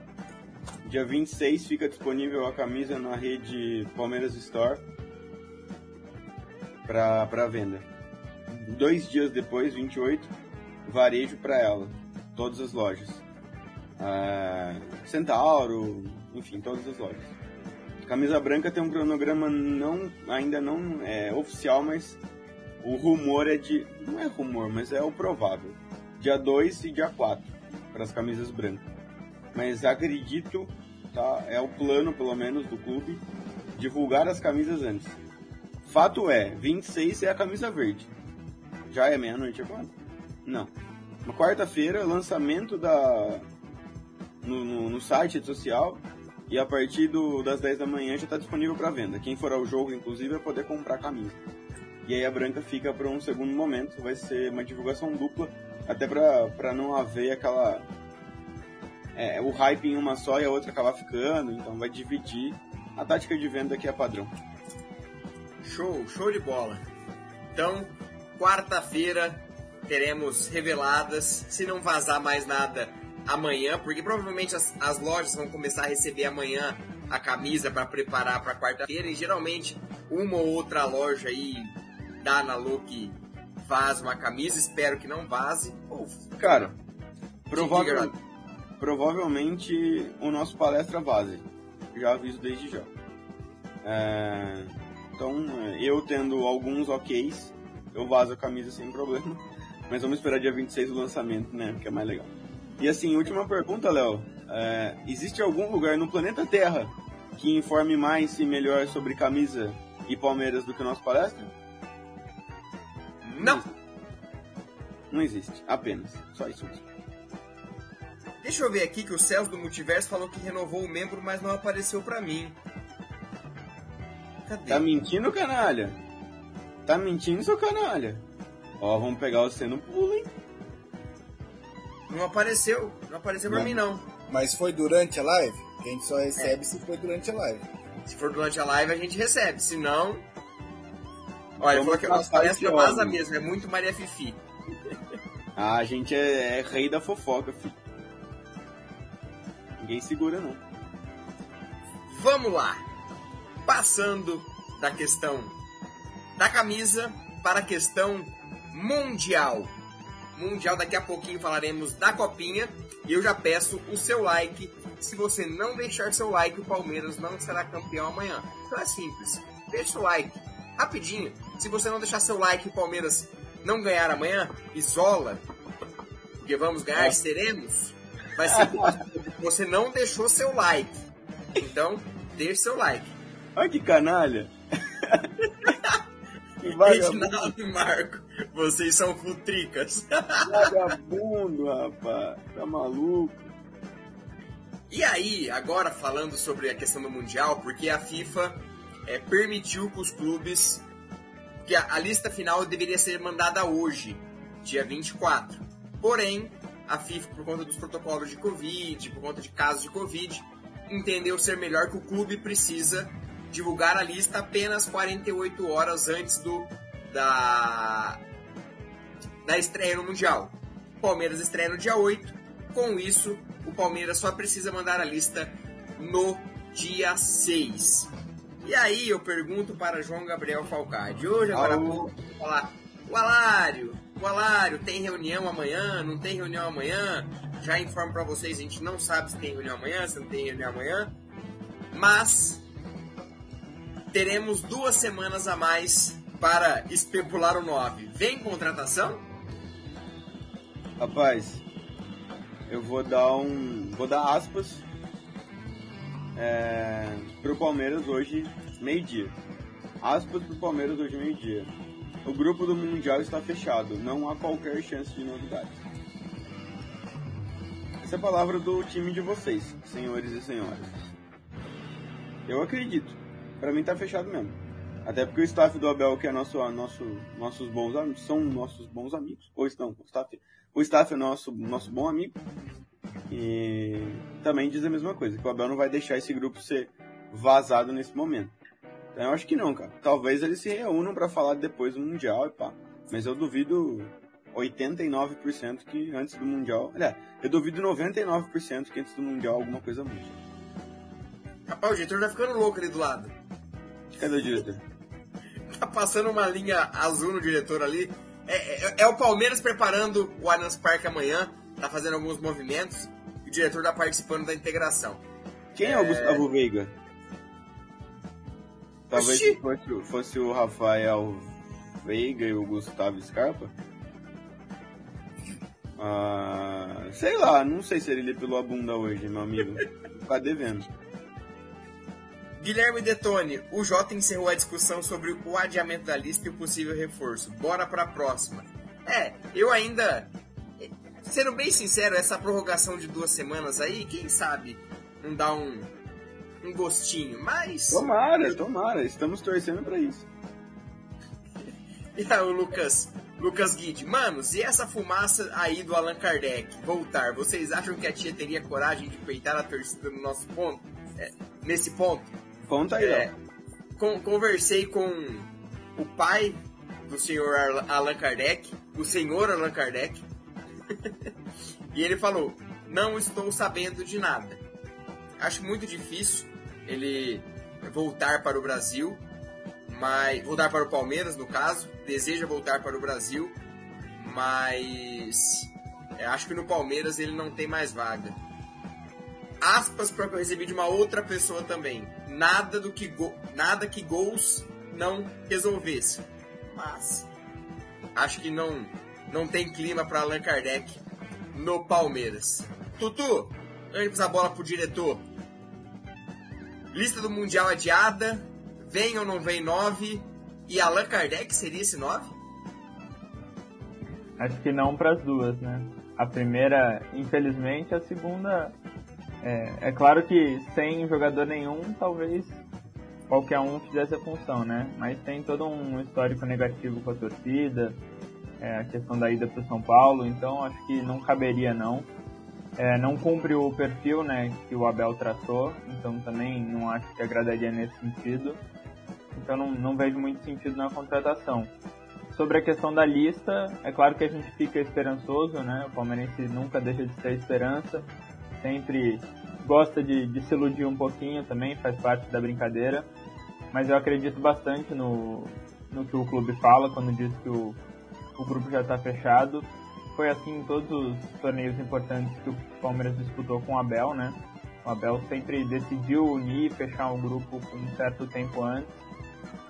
Dia 26 fica disponível a camisa na rede Palmeiras Store para venda dois dias depois, 28, varejo para ela, todas as lojas. Uh, Centauro, enfim, todas as lojas. Camisa Branca tem um cronograma não, ainda não é oficial, mas o rumor é de. Não é rumor, mas é o provável. Dia 2 e dia 4 para as camisas brancas. Mas acredito, tá? É o plano, pelo menos, do clube, divulgar as camisas antes. Fato é, 26 é a camisa verde. Já é meia-noite agora? Não. Na quarta-feira, lançamento da no, no, no, site, social, e a partir do, das 10 da manhã já está disponível para venda. Quem for ao jogo, inclusive, vai poder comprar camisa. E aí a branca fica para um segundo momento, vai ser uma divulgação dupla, até para não haver aquela. É, o hype em uma só e a outra acabar ficando, então vai dividir a tática de venda que é padrão. Show, show de bola. Então, quarta-feira teremos reveladas, se não vazar mais nada amanhã, porque provavelmente as, as lojas vão começar a receber amanhã a camisa para preparar para quarta-feira e geralmente uma ou outra loja aí dá na look faz uma camisa, espero que não vaze. Ou, Cara, provável, provavelmente o nosso palestra vaze. Já aviso desde já. É, então, eu tendo alguns OKs, eu vazo a camisa sem problema. Mas vamos esperar dia 26 o lançamento, né? Que é mais legal. E assim, última pergunta, Léo. é, existe algum lugar no planeta Terra que informe mais e melhor sobre camisa e Palmeiras do que o nosso palestra? Não. Não existe. Apenas. Só isso mesmo. Deixa eu ver aqui que o Celso do Multiverso falou que renovou o membro, mas não apareceu pra mim. Cadê? Tá mentindo, canalha? Tá mentindo, seu canalha? Ó, vamos pegar você no pulo, hein? Não apareceu. Não apareceu pra Não. mim, não. Mas foi durante a live? Que a gente só recebe É. se foi durante a live. Se for durante a live, a gente recebe. Se não... Olha, Vamos falou que palestra esse vaza óleo. mesmo. É muito Maria Fifi. Ah, a gente é, é rei da fofoca, filho. Ninguém segura, não. Vamos lá. Passando da questão da camisa para a questão mundial. Mundial, daqui a pouquinho falaremos da copinha. E eu já peço o seu like. Se você não deixar seu like, o Palmeiras não será campeão amanhã. Então é simples. Deixa o like. Rapidinho. Se você não deixar seu like e o Palmeiras não ganhar amanhã, isola. Porque vamos ganhar, É. seremos. Vai ser você não deixou seu like. Então, deixe seu like. Olha que canalha. que Reginaldo e Marco, vocês são futricas. vagabundo, rapaz. Tá maluco? E aí, agora falando sobre a questão do Mundial, porque a FIFA é, permitiu que os clubes. que a, a lista final deveria ser mandada hoje, dia 24. Porém, a FIFA, por conta dos protocolos de Covid, por conta de casos de Covid, entendeu ser melhor que o clube precisa divulgar a lista apenas 48 horas antes do da, da estreia no Mundial. O Palmeiras estreia no dia 8. Com isso, o Palmeiras só precisa mandar a lista no dia 6. E aí eu pergunto para João Gabriel Falcade. Hoje, agora há pouco, vou falar, o Alário, o Alário, tem reunião amanhã? Não tem reunião amanhã? Já informo para vocês, a gente não sabe se tem reunião amanhã, se não tem reunião amanhã. Mas teremos duas semanas a mais para especular o 9. Vem contratação? Rapaz, eu vou dar um. Vou dar aspas é, pro Palmeiras hoje, meio-dia. Aspas pro Palmeiras hoje, meio-dia. O grupo do Mundial está fechado, não há qualquer chance de novidade. Essa é a palavra do time de vocês, senhores e senhoras. Eu acredito. Pra mim tá fechado mesmo. Até porque o staff do Abel, que é nosso, nosso, nossos bons amigos, são nossos bons amigos. Ou estão, o staff, o staff é nosso, nosso bom amigo. E também diz a mesma coisa, que o Abel não vai deixar esse grupo ser vazado nesse momento. Então eu acho que não, cara. Talvez eles se reúnam pra falar depois do Mundial e pá. Mas eu duvido 89% que antes do Mundial. Aliás, eu duvido 99% que antes do Mundial alguma coisa mude. Rapaz, o diretor tá ficando louco ali do lado. Cadê o diretor? Tá passando uma linha azul no diretor ali. É, é- é o Palmeiras preparando o Allianz Parque amanhã. Tá fazendo alguns movimentos. E o diretor tá participando da integração. Quem é, o Gustavo Veiga? Talvez Oxi! fosse, fosse o Rafael Veiga e o Gustavo Scarpa. Ah, sei lá, não sei se ele depilou a bunda hoje, meu amigo. Tá devendo. Guilherme Detone, o Jota encerrou a discussão sobre o adiamento da lista e o possível reforço. Bora pra próxima. É, eu ainda. Sendo bem sincero, essa prorrogação de duas semanas aí, quem sabe não dá um, um gostinho. Mas. Tomara, tomara, estamos torcendo pra isso. E aí, o Lucas, Lucas Guide, manos, e essa fumaça aí do Allan Kardec voltar? Vocês acham que a tia teria coragem de peitar a torcida no nosso ponto? É, nesse ponto? Conta aí, É, con- conversei com o pai do senhor Allan Kardec, o senhor Allan Kardec, e ele falou: Não estou sabendo de nada. Acho muito difícil ele voltar para o Brasil, mas voltar para o Palmeiras, no caso, deseja voltar para o Brasil, mas é, acho que no Palmeiras ele não tem mais vaga aspas para que eu recebi de uma outra pessoa também. Nada do que go- nada que gols não resolvesse. Mas acho que não não tem clima para Allan Kardec no Palmeiras. Tutu, antes a bola pro diretor. Lista do Mundial adiada, vem ou não vem 9, e Allan Kardec seria esse 9? Acho que não para as duas, né? A primeira, infelizmente, a segunda. É, é claro que sem jogador nenhum, talvez qualquer um fizesse a função, né? Mas tem todo um histórico negativo com a torcida, é, a questão da ida para São Paulo, então acho que não caberia não. É, não cumpre o perfil né, que o Abel traçou, então também não acho que agradaria nesse sentido. Então não, não vejo muito sentido na contratação. Sobre a questão da lista, é claro que a gente fica esperançoso, né? O palmeirense nunca deixa de ter esperança, sempre gosta de, de se iludir um pouquinho também, faz parte da brincadeira. Mas eu acredito bastante no, no que o clube fala quando diz que o, o grupo já está fechado. Foi assim em todos os torneios importantes que o Palmeiras disputou com o Abel, né? O Abel sempre decidiu unir e fechar um grupo um certo tempo antes.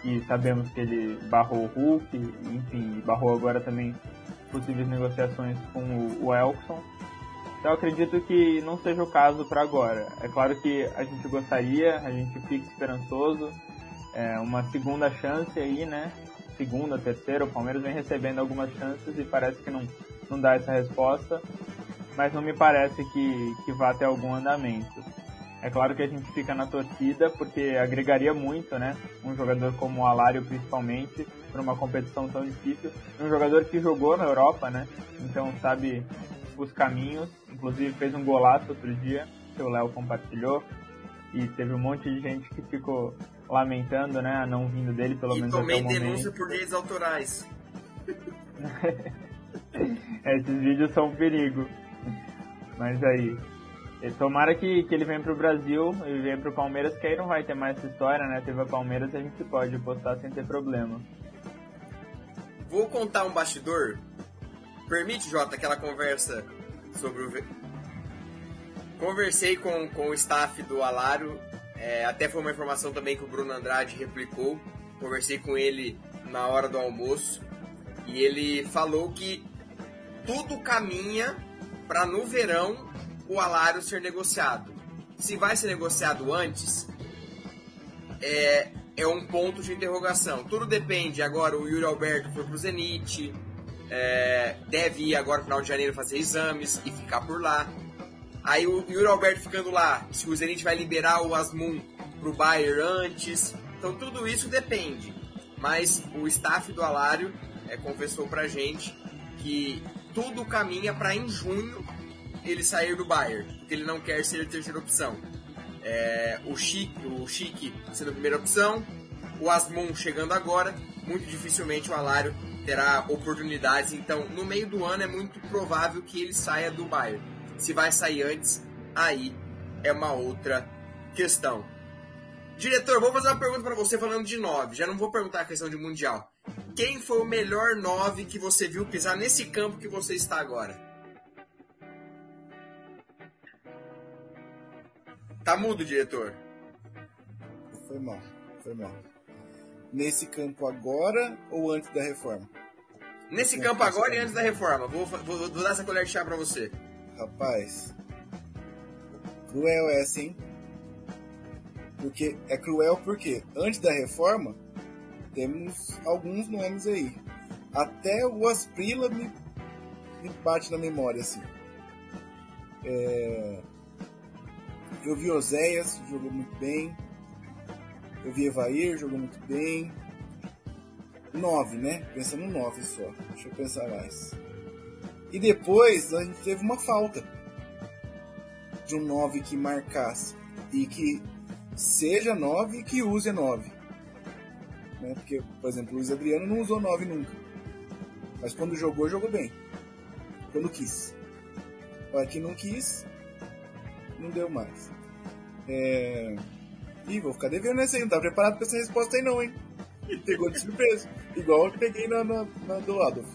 E sabemos que ele barrou o Hulk, enfim, barrou agora também possíveis negociações com o, o Elkson. Então acredito que não seja o caso para agora. É claro que a gente gostaria, a gente fica esperançoso, é uma segunda chance aí, né? Segunda, terceira, o Palmeiras vem recebendo algumas chances e parece que não, não dá essa resposta, mas não me parece que, que vá ter algum andamento. É claro que a gente fica na torcida porque agregaria muito, né? Um jogador como o Alário, principalmente, para uma competição tão difícil. Um jogador que jogou na Europa, né? Então sabe os caminhos. Inclusive fez um golaço outro dia, que o Léo compartilhou. E teve um monte de gente que ficou lamentando, né, a não vindo dele, pelo e menos tomei até o denúncia momento. por direitos autorais. Esses vídeos são um perigo. Mas aí, tomara que, que ele venha pro Brasil e venha pro Palmeiras, que aí não vai ter mais essa história, né? Teve a Palmeiras e a gente pode postar sem ter problema. Vou contar um bastidor. Permite, Jota, aquela conversa sobre o. ve- Conversei com, com o staff do Alário, é, até foi uma informação também que o Bruno Andrade replicou. Conversei com ele na hora do almoço e ele falou que tudo caminha para no verão o Alário ser negociado. Se vai ser negociado antes, é, é um ponto de interrogação. Tudo depende. Agora o Yuri Alberto foi pro Zenit, é, deve ir agora no final de janeiro fazer exames e ficar por lá. Aí o Yuri Alberto ficando lá, se o Zenit vai liberar o Asmun pro Bayern antes. Então tudo isso depende. Mas o staff do Alário é, confessou pra gente que tudo caminha para em junho ele sair do Bayern, porque ele não quer ser a terceira opção. É, o Chique, o Chique sendo a primeira opção, o Asmun chegando agora, muito dificilmente o Alário terá oportunidades. Então, no meio do ano é muito provável que ele saia do Bayern. Se vai sair antes, aí é uma outra questão. Diretor, vou fazer uma pergunta para você falando de 9. Já não vou perguntar a questão de Mundial. Quem foi o melhor 9 que você viu pisar nesse campo que você está agora? Tá mudo, diretor. Foi mal, foi mal. Nesse campo agora ou antes da reforma? Nesse campo agora e antes da reforma. Vou, vou, vou dar essa colher de chá pra você. Rapaz, cruel essa, hein? Porque é cruel porque antes da reforma temos alguns nomes aí. Até o Asprila me, me bate na memória assim. É, eu vi Oséias, jogou muito bem. Eu vi Evair, jogou muito bem. Nove, né? Pensa no nove só. Deixa eu pensar mais. E depois a gente teve uma falta de um 9 que marcasse e que seja 9 e que use 9. Né? Porque, por exemplo, o Luiz Adriano não usou 9 nunca. Mas quando jogou, jogou bem. Quando quis. Agora que não quis, não deu mais. É... Ih, vou ficar devendo essa aí. Não tá preparado pra essa resposta aí não, hein? Pegou de surpresa. Igual eu peguei na, na, na do Adolf.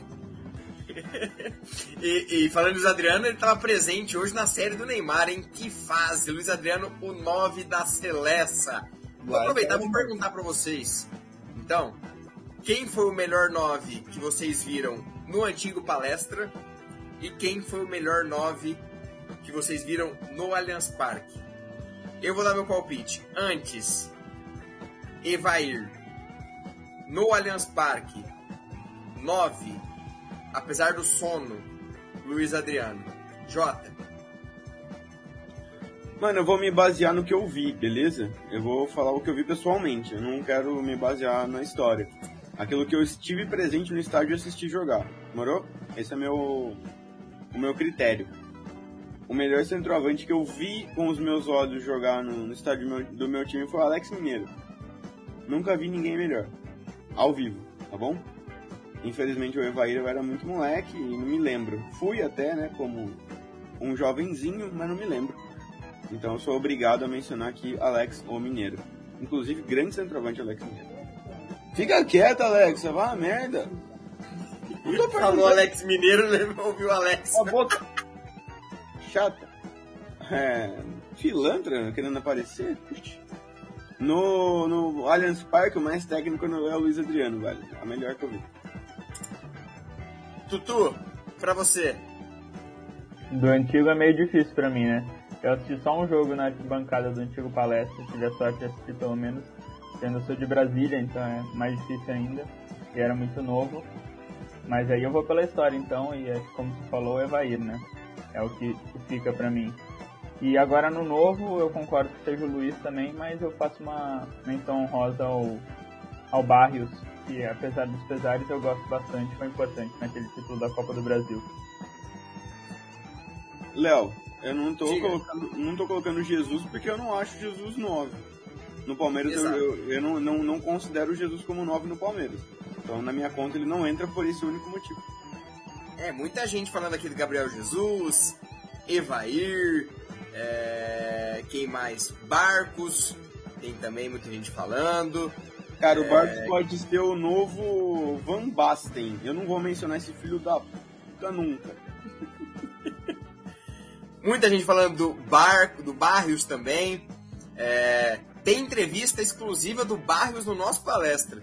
E, e falando do Luiz Adriano, ele estava presente hoje na série do Neymar, em que fase? Luiz Adriano, o 9 da Celessa. Vou Vai, aproveitar e vou perguntar para vocês. Então, quem foi o melhor 9 que vocês viram no antigo palestra? E quem foi o melhor 9 que que vocês viram no Allianz Parque. Eu vou dar meu palpite. Antes, Evair. No Allianz Parque, 9. Apesar do sono, Luiz Adriano. Jota. Mano, eu vou me basear no que eu vi, beleza? Eu vou falar o que eu vi pessoalmente. Eu não quero me basear na história. Aquilo que eu estive presente no estádio e assisti jogar. Morou? Esse é meu, o meu critério. O melhor centroavante que eu vi com os meus olhos jogar no, no estádio do meu, do meu time foi o Alex Mineiro. Nunca vi ninguém melhor. Ao vivo, tá bom? Infelizmente o Evair eu era muito moleque e não me lembro. Fui até, né, como um jovenzinho, mas não me lembro. Então eu sou obrigado a mencionar aqui Alex o Mineiro. Inclusive, grande centroavante Alex Mineiro. Fica quieto, Alex, vai a merda. Falou Alex Mineiro, ouviu Alex. Chata. É, filantra, querendo aparecer. No, no Allianz Parque, o mais técnico é o Luiz Adriano, velho. A melhor que eu vi. Tutu, pra você. Do antigo é meio difícil pra mim, né? Eu assisti só um jogo na bancada do antigo palestra, tive a sorte de assistir pelo menos, sendo eu sou de Brasília, então é mais difícil ainda, e era muito novo. Mas aí eu vou pela história então, e como tu falou, é Evair, né? É o que, fica pra mim. E agora no novo eu concordo que seja o Luiz também, mas eu faço uma menção honrosa ao, ao Barrios, que apesar dos pesares eu gosto bastante, foi importante naquele título da Copa do Brasil. Léo, eu não tô, colocando, não tô colocando Jesus porque eu não acho Jesus 9. No Palmeiras eu, eu, eu, não, não, não considero Jesus como 9 no Palmeiras. Então na minha conta ele não entra por esse único motivo. É, muita gente falando aqui do Gabriel Jesus, Evair, é, quem mais? Barcos, tem também muita gente falando. Cara, o Bartos é... pode ser o novo Van Basten. Eu não vou mencionar esse filho da puta nunca. Muita gente falando do Barco, do Barrios também. É... Tem entrevista exclusiva do Barrios no nosso palestra.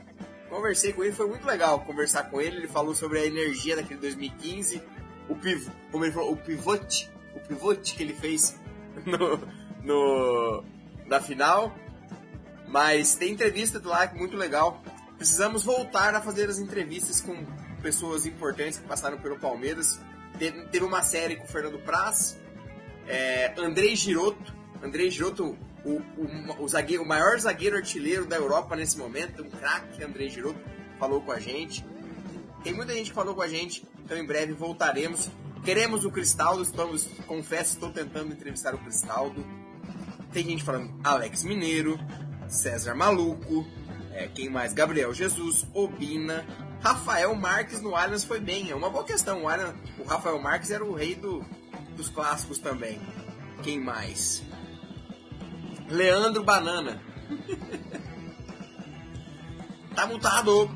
Conversei com ele, foi muito legal conversar com ele. Ele falou sobre a energia daquele 2015, o piv... como ele falou, o pivote, o pivote que ele fez no, no na final mas tem entrevista lá que é muito legal. Precisamos voltar a fazer as entrevistas com pessoas importantes que passaram pelo Palmeiras. Teve uma série com o Fernando Praz, é, Andrei Giroto. Andrei Giroto, o, o, o, zagueiro, o maior zagueiro artilheiro da Europa nesse momento, um craque, Andrei Giroto, falou com a gente. Tem muita gente que falou com a gente, então em breve voltaremos. Queremos o Cristaldo, estamos, confesso, estou tentando entrevistar o Cristaldo. Tem gente falando Alex Mineiro, César Maluco, é, quem mais? Gabriel Jesus, Obina, Rafael Marques no Allianz foi bem. É uma boa questão. O, Allianz, o Rafael Marques era o rei do, dos clássicos também. Quem mais? Leandro Banana. tá mutado.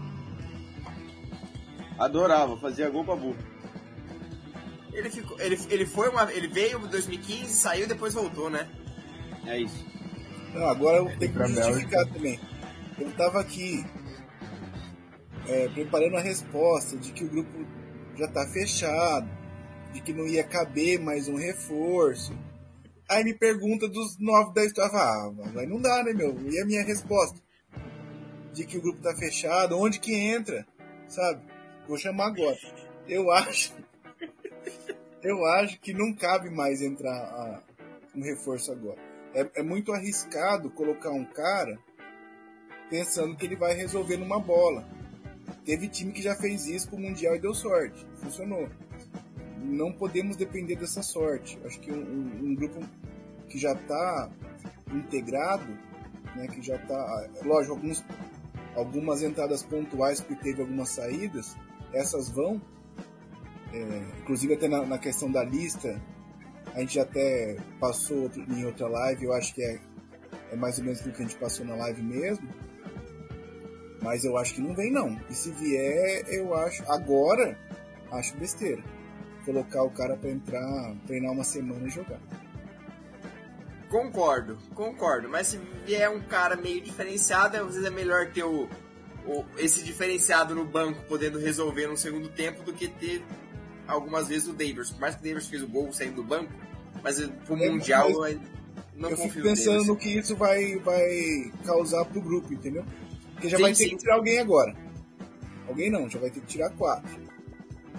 Adorava, fazia gol pra burro. Ele, ficou, ele, ele foi uma, ele veio em 2015, saiu e depois voltou, né? É isso. Não, agora eu tenho que justificar também. Eu estava aqui é, preparando a resposta de que o grupo já está fechado, de que não ia caber mais um reforço. Aí me pergunta dos nove da história. Ah, mas não dá, né, meu? E a minha resposta? De que o grupo está fechado, onde que entra? Sabe? Vou chamar agora. Eu acho. Eu acho que não cabe mais entrar a, um reforço agora é, é muito arriscado colocar um cara pensando que ele vai resolver numa bola. Teve time que já fez isso com o Mundial e deu sorte. Funcionou. Não podemos depender dessa sorte. Acho que um, um, um grupo que já está integrado, né, que já está. Lógico, alguns, algumas entradas pontuais que teve algumas saídas, essas vão. É, inclusive até na, na questão da lista, a gente até passou em outra live, eu acho que é, é mais ou menos o que a gente passou na live mesmo. Mas eu acho que não vem não. E se vier, eu acho. Agora, acho besteira. Colocar o cara para entrar, treinar uma semana e jogar. Concordo, concordo. Mas se vier um cara meio diferenciado, às vezes é melhor ter o, o, esse diferenciado no banco podendo resolver no segundo tempo do que ter algumas vezes o Davis. Por mais que o Davis fez o gol saindo do banco, mas pro é, Mundial eu não eu fico pensando no que isso vai, vai causar pro grupo, entendeu? Porque já sim, vai ter sim. que tirar alguém agora. Alguém não, já vai ter que tirar quatro.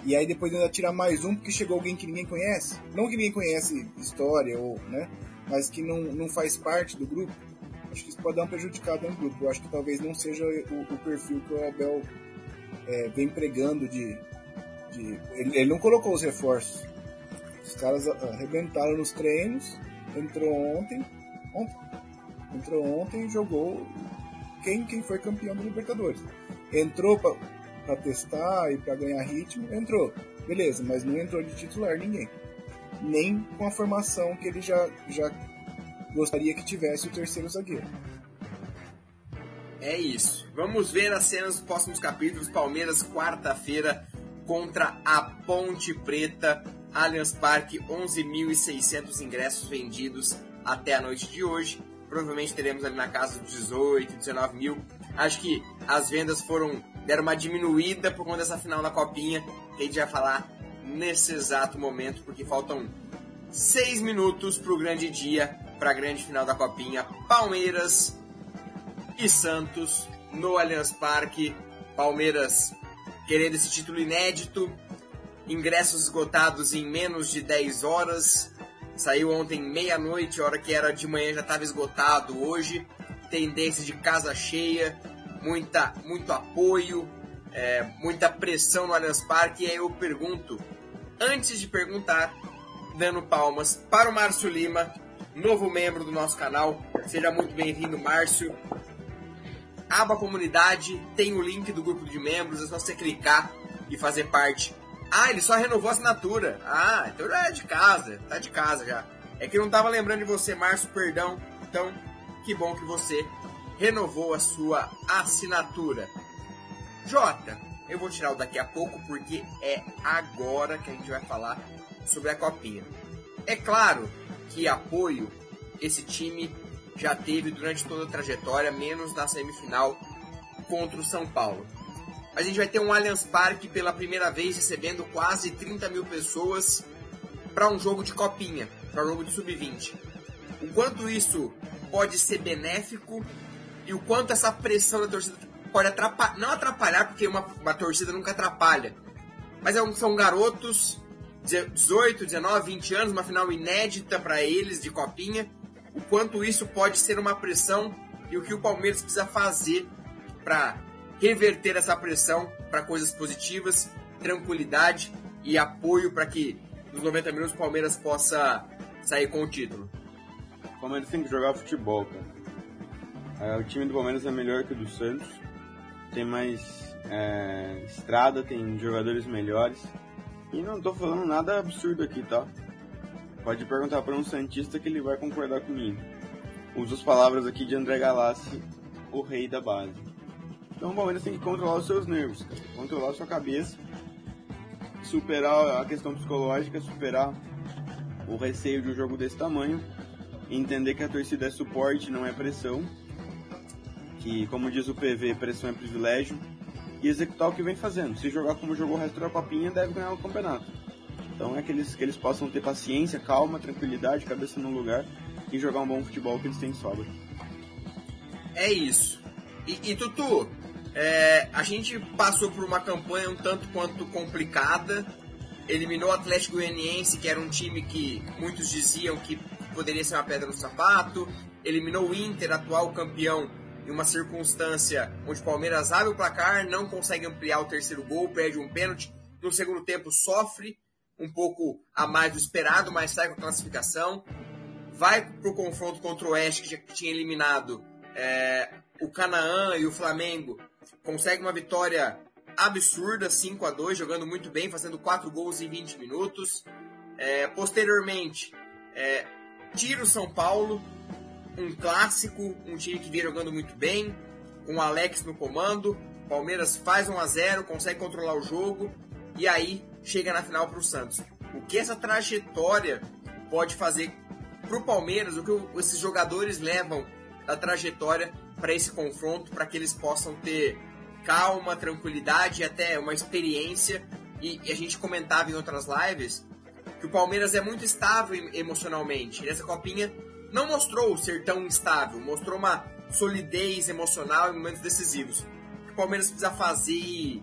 E aí depois ainda tirar mais um porque chegou alguém que ninguém conhece. Não que ninguém conhece história ou, né? Mas que não, não faz parte do grupo. Acho que isso pode dar uma prejudicada no grupo. Eu acho que talvez não seja o, o perfil que o Abel é, vem pregando de. de ele, ele, não colocou os reforços. Os caras arrebentaram nos treinos, entrou ontem. Ontem. Entrou ontem e jogou quem, quem foi campeão da Libertadores. Entrou para testar e para ganhar ritmo, entrou. Beleza, mas não entrou de titular ninguém. Nem com a formação que ele já, já gostaria que tivesse o terceiro zagueiro. É isso. Vamos ver as cenas dos próximos capítulos. Palmeiras, quarta-feira, contra a Ponte Preta. Allianz Parque, 11.600 ingressos vendidos até a noite de hoje. Provavelmente teremos ali na casa dos 18, 19 mil. Acho que as vendas foram deram uma diminuída por conta dessa final da Copinha, a gente vai falar nesse exato momento, porque faltam seis minutos para o grande dia, para a grande final da Copinha. Palmeiras e Santos no Allianz Parque. Palmeiras querendo esse título inédito. Ingressos esgotados em menos de 10 horas. Saiu ontem meia-noite, hora que era de manhã já estava esgotado. Hoje, tendência de casa cheia muita, muito apoio, é, muita pressão no Allianz Parque. E aí eu pergunto, antes de perguntar, dando palmas para o Márcio Lima, novo membro do nosso canal. Seja muito bem-vindo, Márcio. Aba comunidade, tem o link do grupo de membros, é só você clicar e fazer parte. Ah, ele só renovou a assinatura. Ah, então já é de casa, tá de casa já. É que eu não tava lembrando de você, Márcio, perdão. Então, que bom que você renovou a sua assinatura. Jota, eu vou tirar o daqui a pouco porque é agora que a gente vai falar sobre a copinha. É claro que apoio esse time já teve durante toda a trajetória, menos na semifinal contra o São Paulo. A gente vai ter um Allianz Parque pela primeira vez recebendo quase 30 mil pessoas para um jogo de copinha, para um jogo de sub-20. O quanto isso pode ser benéfico e o quanto essa pressão da torcida pode atrapalhar, não atrapalhar, porque uma, uma torcida nunca atrapalha, mas é são garotos, 18, 19, 20 anos, uma final inédita para eles de copinha, o quanto isso pode ser uma pressão e o que o Palmeiras precisa fazer para reverter essa pressão para coisas positivas, tranquilidade e apoio para que nos 90 minutos o Palmeiras possa sair com o título. O Palmeiras tem que jogar futebol, cara. É, o time do Palmeiras é melhor que o do Santos, tem mais é, estrada, tem jogadores melhores. E não tô falando nada absurdo aqui, tá? Pode perguntar para um Santista que ele vai concordar comigo. Uso as palavras aqui de André Galassi, o rei da base. Então o Palmeiras tem que controlar os seus nervos, controlar a sua cabeça, superar a questão psicológica, superar o receio de um jogo desse tamanho, entender que a torcida é suporte, não é pressão que, como diz o PV, pressão é privilégio, e executar o que vem fazendo. Se jogar como jogou o resto da copinha, deve ganhar o campeonato. Então é que eles, que eles possam ter paciência, calma, tranquilidade, cabeça no lugar e jogar um bom futebol que eles têm sobra. É isso. E, e Tutu, é, a gente passou por uma campanha um tanto quanto complicada. Eliminou o Atlético Goianiense, que era um time que muitos diziam que poderia ser uma pedra no sapato. Eliminou o Inter, atual campeão em uma circunstância onde o Palmeiras abre o placar, não consegue ampliar o terceiro gol, perde um pênalti, no segundo tempo sofre um pouco a mais do esperado, mas sai com a classificação, vai para o confronto contra o Oeste, que já tinha eliminado é, o Canaã e o Flamengo, consegue uma vitória absurda, 5 a 2 jogando muito bem, fazendo 4 gols em 20 minutos. É, posteriormente, é, tira o São Paulo, um clássico, um time que vem jogando muito bem, com o Alex no comando. Palmeiras faz 1 a 0 consegue controlar o jogo e aí chega na final para o Santos. O que essa trajetória pode fazer para o Palmeiras, o que esses jogadores levam da trajetória para esse confronto, para que eles possam ter calma, tranquilidade e até uma experiência. E, e, a gente comentava em outras lives, que o Palmeiras é muito estável emocionalmente. Essa copinha não mostrou ser tão instável, mostrou uma solidez emocional em momentos decisivos. O Palmeiras precisa fazer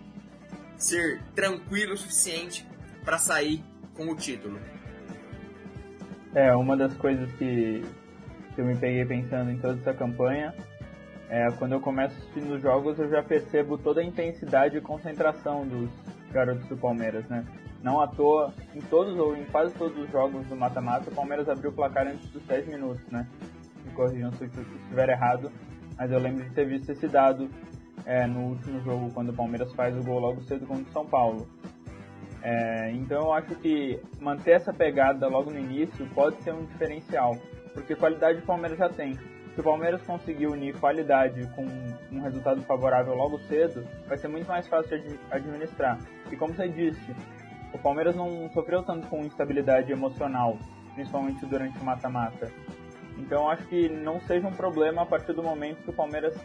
ser tranquilo o suficiente para sair com o título. É, uma das coisas que, que eu me peguei pensando em toda essa campanha é quando eu começo assistindo os jogos eu já percebo toda a intensidade e concentração dos garotos do Palmeiras, né? Não à toa, em todos ou em quase todos os jogos do mata-mata, o Palmeiras abriu o placar antes dos 10 minutos, né? Me corrijam se eu estiver errado, mas eu lembro de ter visto esse dado é, no último jogo, quando o Palmeiras faz o gol logo cedo contra o São Paulo. É, então eu acho que manter essa pegada logo no início pode ser um diferencial, porque qualidade o Palmeiras já tem. Se o Palmeiras conseguir unir qualidade com um resultado favorável logo cedo, vai ser muito mais fácil de administrar. E como você disse, o Palmeiras não sofreu tanto com instabilidade emocional, principalmente durante o mata-mata. Então acho que não seja um problema a partir do momento que o Palmeiras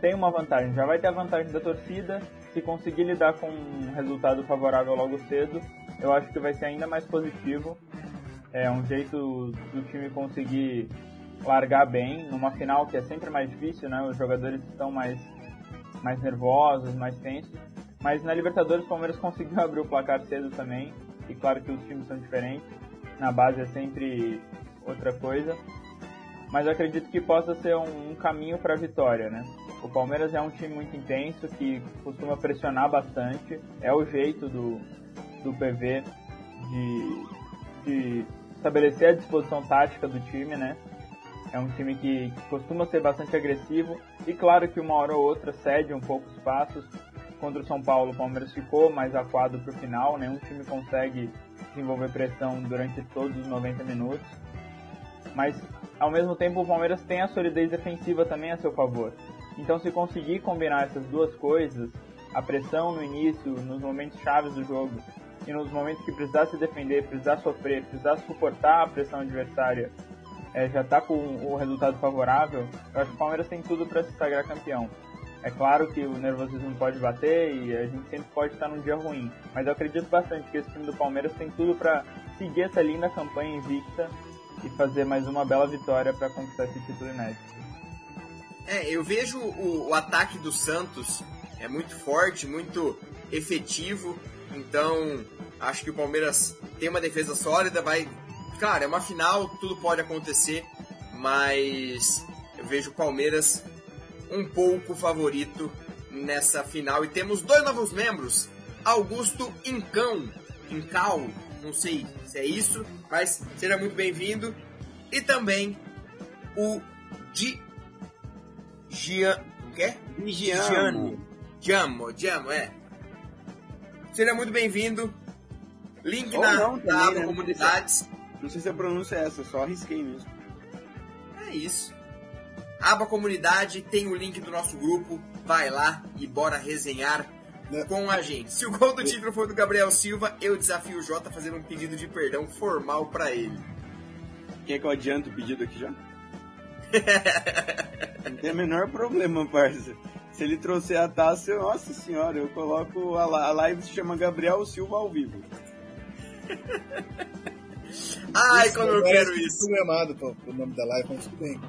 tem uma vantagem. Já vai ter a vantagem da torcida, se conseguir lidar com um resultado favorável logo cedo, eu acho que vai ser ainda mais positivo. É um jeito do time conseguir largar bem numa final que é sempre mais difícil, né? Os jogadores estão mais mais nervosos, mais tensos. Mas na Libertadores o Palmeiras conseguiu abrir o placar cedo também. E claro que os times são diferentes. Na base é sempre outra coisa. Mas eu acredito que possa ser um, um caminho para a vitória, né? O Palmeiras é um time muito intenso que costuma pressionar bastante. É o jeito do, do PV de, de estabelecer a disposição tática do time, né? É um time que, que costuma ser bastante agressivo e claro que uma hora ou outra cede um pouco os passos, contra o São Paulo, o Palmeiras ficou mais acuado para o final, nenhum time consegue desenvolver pressão durante todos os 90 minutos. Mas, ao mesmo tempo, o Palmeiras tem a solidez defensiva também a seu favor. Então, se conseguir combinar essas duas coisas, a pressão no início, nos momentos chaves do jogo, e nos momentos que precisar se defender, precisar sofrer, precisar suportar a pressão adversária, é, já está com o resultado favorável, eu acho que o Palmeiras tem tudo para se sagrar campeão. É claro que o nervosismo pode bater e a gente sempre pode estar num dia ruim, mas eu acredito bastante que esse time do Palmeiras tem tudo para seguir essa linda campanha invicta e fazer mais uma bela vitória para conquistar esse título inédito. É, eu vejo o, o ataque do Santos é muito forte, muito efetivo, então acho que o Palmeiras tem uma defesa sólida, vai. Claro, é uma final, tudo pode acontecer, mas eu vejo o Palmeiras um pouco favorito nessa final. E temos dois novos membros: Augusto Incão, Incal, não sei se é isso, mas seja muito bem-vindo. E também o Di. Gian. O quê? Giano. Giamo, Giamo, é. Seja muito bem-vindo. Link Ou na, não, também, aba né? comunidades. Não sei se a pronúncia é essa, só arrisquei mesmo. É isso. Aba comunidade, tem o link do nosso grupo. Vai lá e bora resenhar Né? com a gente. Se o gol do título for do Gabriel Silva, eu desafio o Jota a fazer um pedido de perdão formal pra ele. Quer que eu adianto o pedido aqui já? Não tem o menor problema, parça. Se ele trouxer a taça, eu- nossa senhora, eu coloco a, a live se chama Gabriel Silva ao vivo. Ai, Isso, como eu quero que isso. programado para o nome da live, mas tudo bem.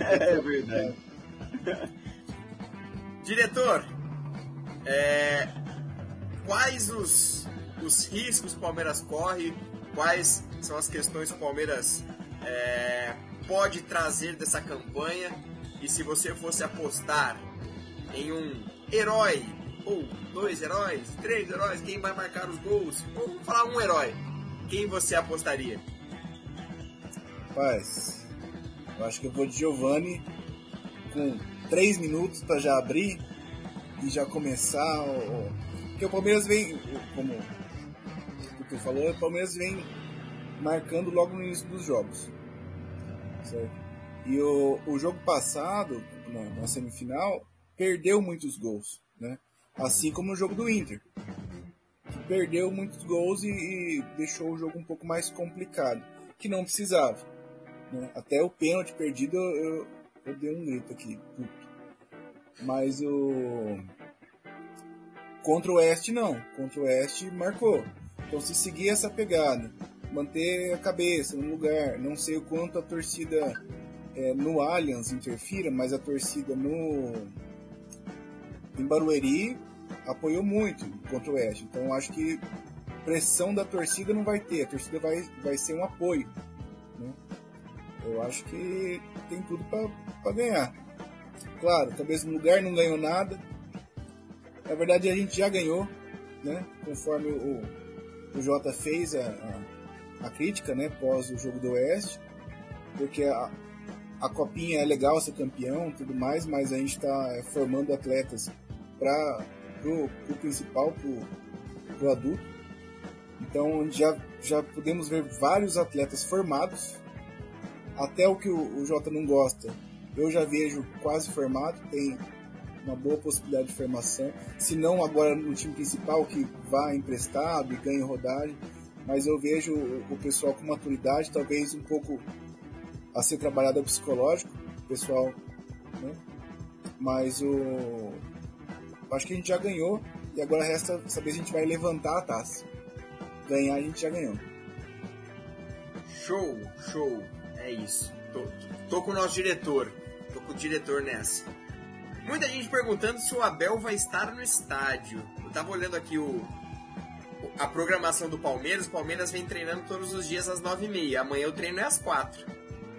É verdade. Diretor, é, quais os, os riscos que o Palmeiras corre? Quais são as questões que o Palmeiras é, pode trazer dessa campanha? E se você fosse apostar em um herói, ou dois heróis, três heróis, quem vai marcar os gols? Ou vamos falar um herói. Quem você apostaria? Rapaz, eu acho que eu vou de Giovanni com 3 minutos para já abrir e já começar. Porque o Palmeiras vem, como o que falou, o Palmeiras vem marcando logo no início dos jogos. Certo? E o, o jogo passado, na, na semifinal, perdeu muitos gols. Né? Assim como o jogo do Inter. Perdeu muitos gols e, e deixou o jogo um pouco mais complicado. Que não precisava. Né? Até o pênalti perdido eu, eu, dei um grito aqui. puto. Mas o. Contra o Oeste não. Contra o Oeste marcou. Então se seguir essa pegada manter a cabeça no lugar. Não sei o quanto a torcida é, no Allianz interfira, mas a torcida no em Barueri apoiou muito contra o Oeste. Então acho que pressão da torcida não vai ter, a torcida vai, vai ser um apoio. Eu acho que tem tudo para ganhar. Claro, talvez no lugar não ganhou nada. Na verdade a gente já ganhou, né? Conforme o, o Jota fez a, a, a crítica, né? Pós o jogo do Oeste. Porque a, a copinha é legal ser campeão tudo mais, mas a gente está é, formando atletas para o principal, para o adulto. Então já, já podemos ver vários atletas formados, até o que o, o Jota não gosta. Eu já vejo quase formado, tem uma boa possibilidade de formação. Se não agora no time principal que vá emprestado e ganhe rodagem, mas eu vejo o pessoal com maturidade, talvez um pouco a ser trabalhado o psicológico, pessoal, né? Mas o acho que a gente já ganhou e agora resta saber se a gente vai levantar a taça. Ganhar a gente já ganhou. Show, show. É isso. Tô, tô com o nosso diretor. Tô com o diretor nessa. Muita gente perguntando se o Abel vai estar no estádio. Eu tava olhando aqui o, a programação do Palmeiras. O Palmeiras vem treinando todos os dias às 9h30. Amanhã o treino é às 4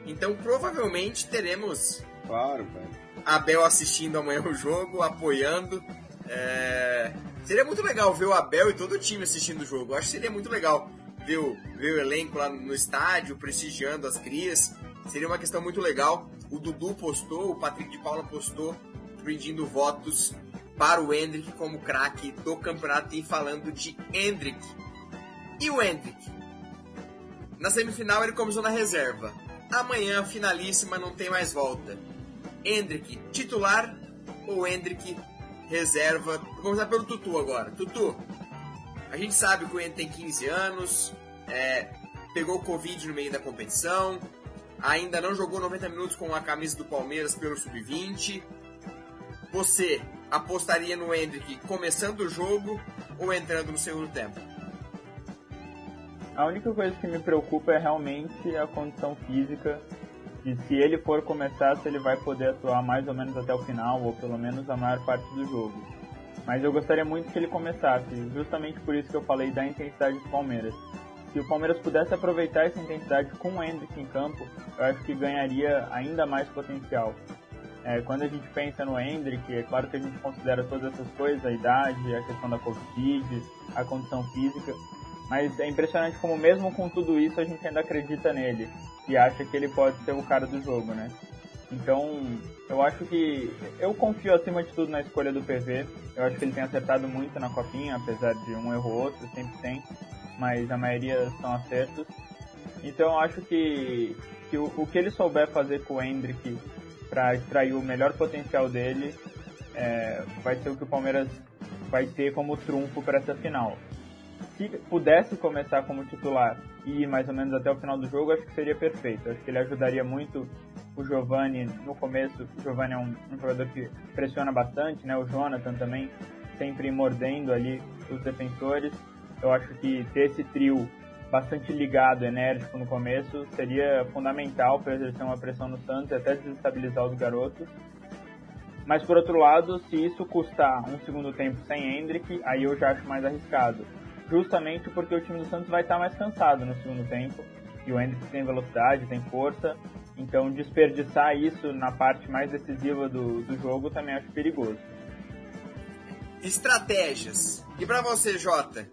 Então provavelmente teremos. Claro, velho. Abel assistindo amanhã o jogo, apoiando. É... Seria muito legal ver o Abel e todo o time assistindo o jogo. Eu acho que seria muito legal ver o, ver o elenco lá no estádio, prestigiando as crias. Seria uma questão muito legal. O Dudu postou, o Patrick de Paula postou, pedindo votos para o Hendrick como craque do campeonato e falando de Hendrick. E o Hendrick? Na semifinal ele começou na reserva. Amanhã, finalíssima, não tem mais volta. Hendrick titular ou Hendrick reserva? Vamos começar pelo Tutu agora. Tutu, a gente sabe que o Hendrick tem 15 anos, é, pegou Covid no meio da competição, ainda não jogou 90 minutos com a camisa do Palmeiras pelo Sub-20. Você apostaria no Hendrick começando o jogo ou entrando no segundo tempo? A única coisa que me preocupa é realmente a condição física e se ele for começar, se ele vai poder atuar mais ou menos até o final, ou pelo menos a maior parte do jogo. Mas eu gostaria muito que ele começasse, justamente por isso que eu falei da intensidade do Palmeiras. Se o Palmeiras pudesse aproveitar essa intensidade com o Hendrick em campo, eu acho que ganharia ainda mais potencial. É, quando a gente pensa no Hendrick, é claro que a gente considera todas essas coisas, a idade, a questão da Covid, a condição física, mas é impressionante como mesmo com tudo isso a gente ainda acredita nele e acha que ele pode ser o cara do jogo, né? Então, eu acho que eu confio acima de tudo na escolha do PV. Eu acho que ele tem acertado muito na copinha, apesar de um erro ou outro, sempre tem, mas a maioria são acertos. Então, eu acho que, que o, o que ele souber fazer com o Hendrick para extrair o melhor potencial dele é, vai ser o que o Palmeiras vai ter como trunfo para essa final se pudesse começar como titular ir mais ou menos até o final do jogo, acho que seria perfeito. Acho que ele ajudaria muito o Giovani no começo. O Giovani é um, um jogador que pressiona bastante, né? O Jonathan também, sempre mordendo ali os defensores. Eu acho que ter esse trio bastante ligado, enérgico no começo, seria fundamental para exercer uma pressão no Santos e até desestabilizar os garotos. Mas por outro lado, se isso custar um segundo tempo sem Hendrick, aí eu já acho mais arriscado justamente porque o time do Santos vai estar mais cansado no segundo tempo. E o Hendrick tem velocidade, tem força. Então desperdiçar isso na parte mais decisiva do, do jogo também acho perigoso. Estratégias. E para você, Jota?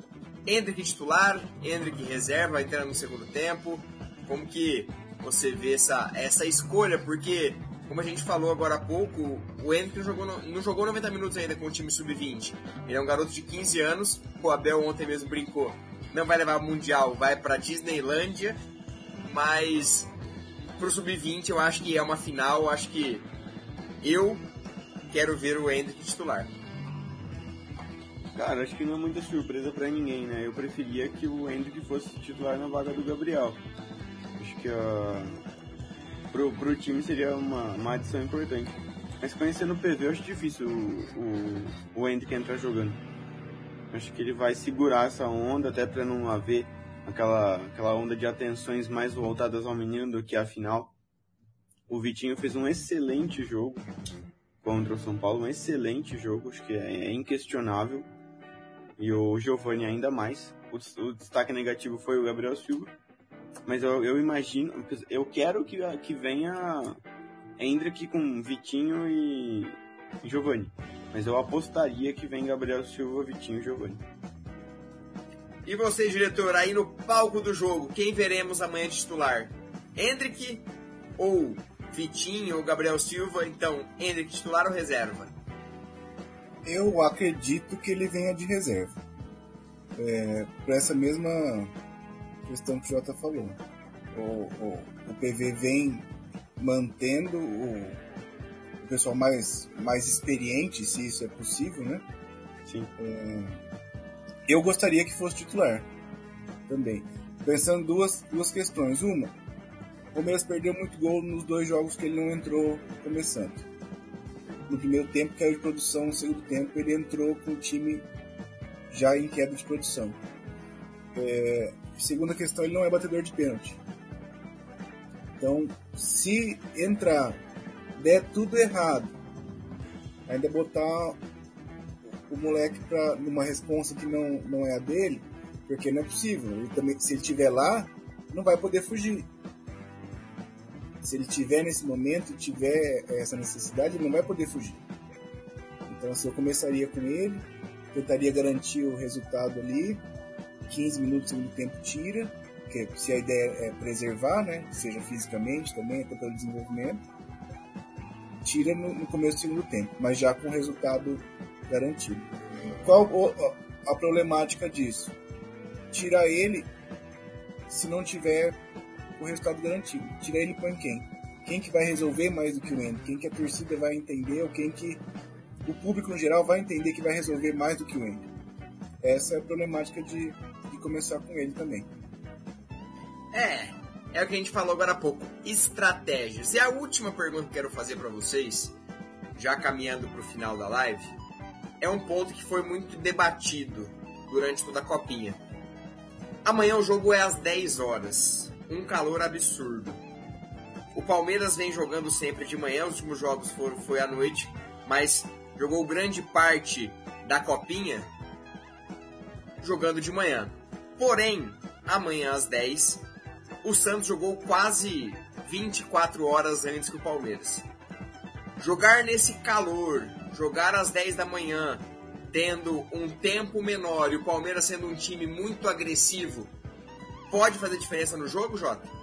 Hendrick titular, Hendrick reserva, entrando no segundo tempo. Como que você vê essa, essa escolha? Porque como a gente falou agora há pouco, o Henrique não jogou, não jogou 90 minutos ainda com o time sub-20. Ele é um garoto de 15 anos, o Abel ontem mesmo brincou. Não vai levar o Mundial, vai para Disneylândia, mas pro sub-20 eu acho que é uma final, eu acho que eu quero ver o Hendrick titular. Cara, acho que não é muita surpresa para ninguém, né? Eu preferia que o Hendrick fosse titular na vaga do Gabriel. Acho que a, pro, pro time seria uma, uma adição importante. Mas conhecendo o PV, eu acho difícil o, o, o entrar jogando. Acho que ele vai segurar essa onda até para não haver aquela, aquela onda de atenções mais voltadas ao menino do que à final. O Vitinho fez um excelente jogo contra o São Paulo, um excelente jogo, acho que é, é inquestionável. E o Giovani ainda mais. O, o, destaque negativo foi o Gabriel Silva. Mas eu, eu imagino, eu quero que, que venha Hendrick com Vitinho e, Giovani. Mas eu apostaria que vem Gabriel Silva, Vitinho e Giovani. E você, diretor, aí no palco do jogo, quem veremos amanhã titular? Hendrick ou Vitinho ou Gabriel Silva? Então, Hendrick titular ou reserva? Eu acredito que ele venha de reserva. É, por essa mesma questão que o Jota falou. O, o, o PV vem mantendo o, o, pessoal mais, mais experiente, se isso é possível, né? Sim. É, eu gostaria que fosse titular também. Pensando duas, duas questões. Uma, o Palmeiras perdeu muito gol nos dois jogos que ele não entrou começando. No primeiro tempo caiu de produção, no segundo tempo ele entrou com o time já em queda de produção. É, segunda questão, ele não é batedor de pênalti. Então, se entrar, der tudo errado, ainda botar o moleque pra, numa resposta que não, não é a dele, porque não é possível. Ele também, se ele estiver lá, não vai poder fugir. Se ele tiver nesse momento, tiver essa necessidade, ele não vai poder fugir. Então, se eu começaria com ele, tentaria garantir o resultado ali, 15 minutos do tempo tira, porque se a ideia é preservar, né, seja fisicamente também, até pelo desenvolvimento, tira no, no começo do segundo tempo, mas já com resultado garantido. Qual o, a problemática disso? Tirar ele se não tiver o resultado garantido. Tirar ele põe quem? Quem que vai resolver mais do que o Endo? Quem que a torcida vai entender ou quem que o público no geral vai entender que vai resolver mais do que o Endo? Essa é a problemática de, de começar com ele também. É, é o que a gente falou agora há pouco. Estratégias. E a última pergunta que quero fazer para vocês, já caminhando para o final da live, é um ponto que foi muito debatido durante toda a copinha. Amanhã o jogo é às 10 horas. Um calor absurdo. O Palmeiras vem jogando sempre de manhã, os últimos jogos foram, foi à noite, mas jogou grande parte da copinha jogando de manhã. Porém, amanhã às 10, o Santos jogou quase 24 horas antes que o Palmeiras. Jogar nesse calor, jogar às 10 da manhã, tendo um tempo menor e o Palmeiras sendo um time muito agressivo, pode fazer diferença no jogo, Jota?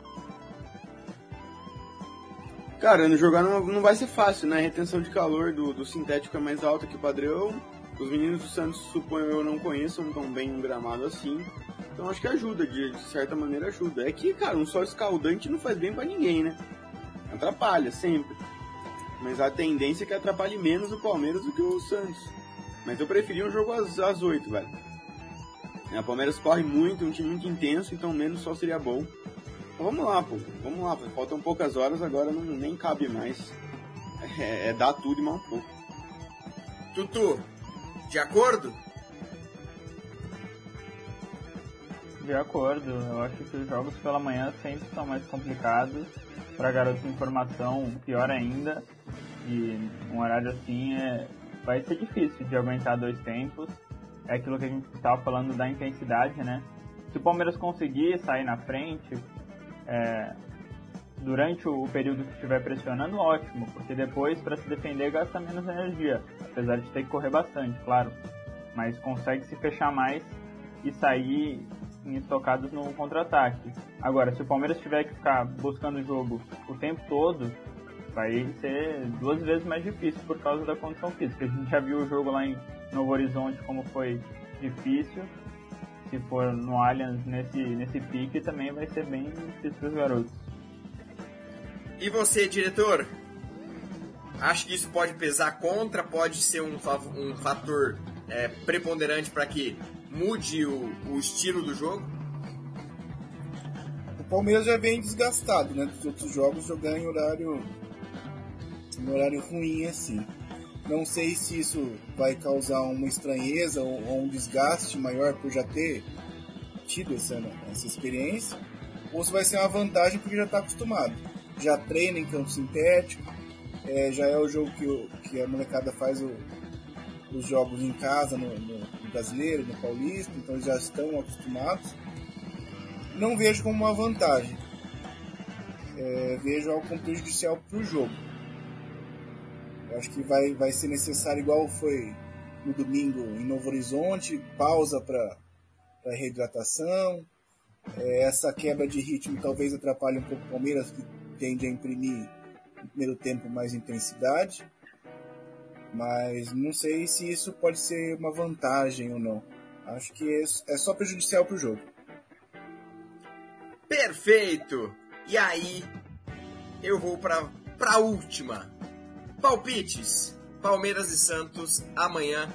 Cara, no jogar não, não vai ser fácil, né? A retenção de calor do, do sintético é mais alta que o padrão. Os meninos do Santos, suponho eu, não conheçam tão bem um gramado assim. Então acho que ajuda, de, de certa maneira ajuda. É que, cara, um sol escaldante não faz bem para ninguém, né? Atrapalha, sempre. Mas a tendência é que atrapalhe menos o Palmeiras do que o Santos. Mas eu preferia um jogo às, às 8, velho. O Palmeiras corre muito, é um time muito intenso, então menos sol seria bom. Então vamos lá, pô. Vamos lá, pô. Faltam poucas horas, agora não, nem cabe mais. É, é dar tudo e mais um pouco. Tutu, de acordo? De acordo, eu acho que os jogos pela manhã sempre são mais complicados. Para garotos de informação, pior ainda. E um horário assim é, vai ser difícil de aguentar dois tempos. É aquilo que a gente estava falando da intensidade, né? Se o Palmeiras conseguir sair na frente, é, durante o período que estiver pressionando, ótimo, porque depois para se defender gasta menos energia, apesar de ter que correr bastante, claro, mas consegue se fechar mais e sair estocados no contra-ataque. Agora, se o Palmeiras tiver que ficar buscando o jogo o tempo todo, vai ser duas vezes mais difícil por causa da condição física. A gente já viu o jogo lá em Novo Horizonte como foi difícil. Se for no Allianz nesse, nesse pique, também vai ser bem difícil para os garotos. E você, diretor? Acho que isso pode pesar contra, pode ser um, um fator é, preponderante para que mude o, o estilo do jogo? O Palmeiras já vem desgastado, né? Dos outros jogos jogando em horário, em horário ruim assim. Não sei se isso vai causar uma estranheza ou, ou um desgaste maior por já ter tido essa, essa experiência, ou se vai ser uma vantagem porque já está acostumado. Já treina em campo sintético, é, já é o jogo que, o, que a molecada faz o, os jogos em casa, no, no brasileiro, no paulista, então já estão acostumados. Não vejo como uma vantagem. É, vejo algo como prejudicial para o jogo. Eu acho que vai, vai ser necessário, igual foi no domingo em Novo Horizonte, pausa para reidratação. É, essa quebra de ritmo talvez atrapalhe um pouco o Palmeiras, que tende a imprimir no primeiro tempo mais intensidade. Mas não sei se isso pode ser uma vantagem ou não. Acho que é, é só prejudicial para o jogo. Perfeito! E aí, eu vou para a última. Palpites. Palmeiras e Santos amanhã.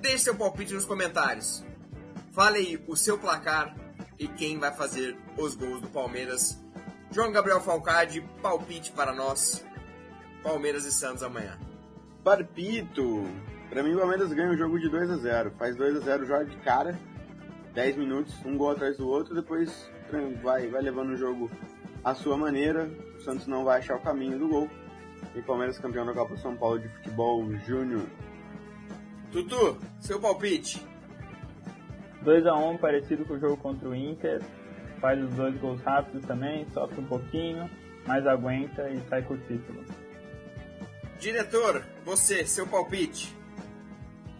Deixe seu palpite nos comentários. Fale aí o seu placar e quem vai fazer os gols do Palmeiras. João Gabriel Falcade, palpite para nós. Palmeiras e Santos amanhã. Palpito. Para mim o Palmeiras ganha o jogo de 2 a 0. Faz 2 a 0 joga de cara. 10 minutos, um gol atrás do outro, depois vai, vai levando o jogo à sua maneira. O Santos não vai achar o caminho do gol. E Palmeiras campeão da Copa São Paulo de Futebol Júnior. Tutu, seu palpite. 2x1 um, parecido com o jogo contra o Inter. Faz os dois gols rápidos também, sofre um pouquinho, mas aguenta e sai com o título. Diretor, você, seu palpite.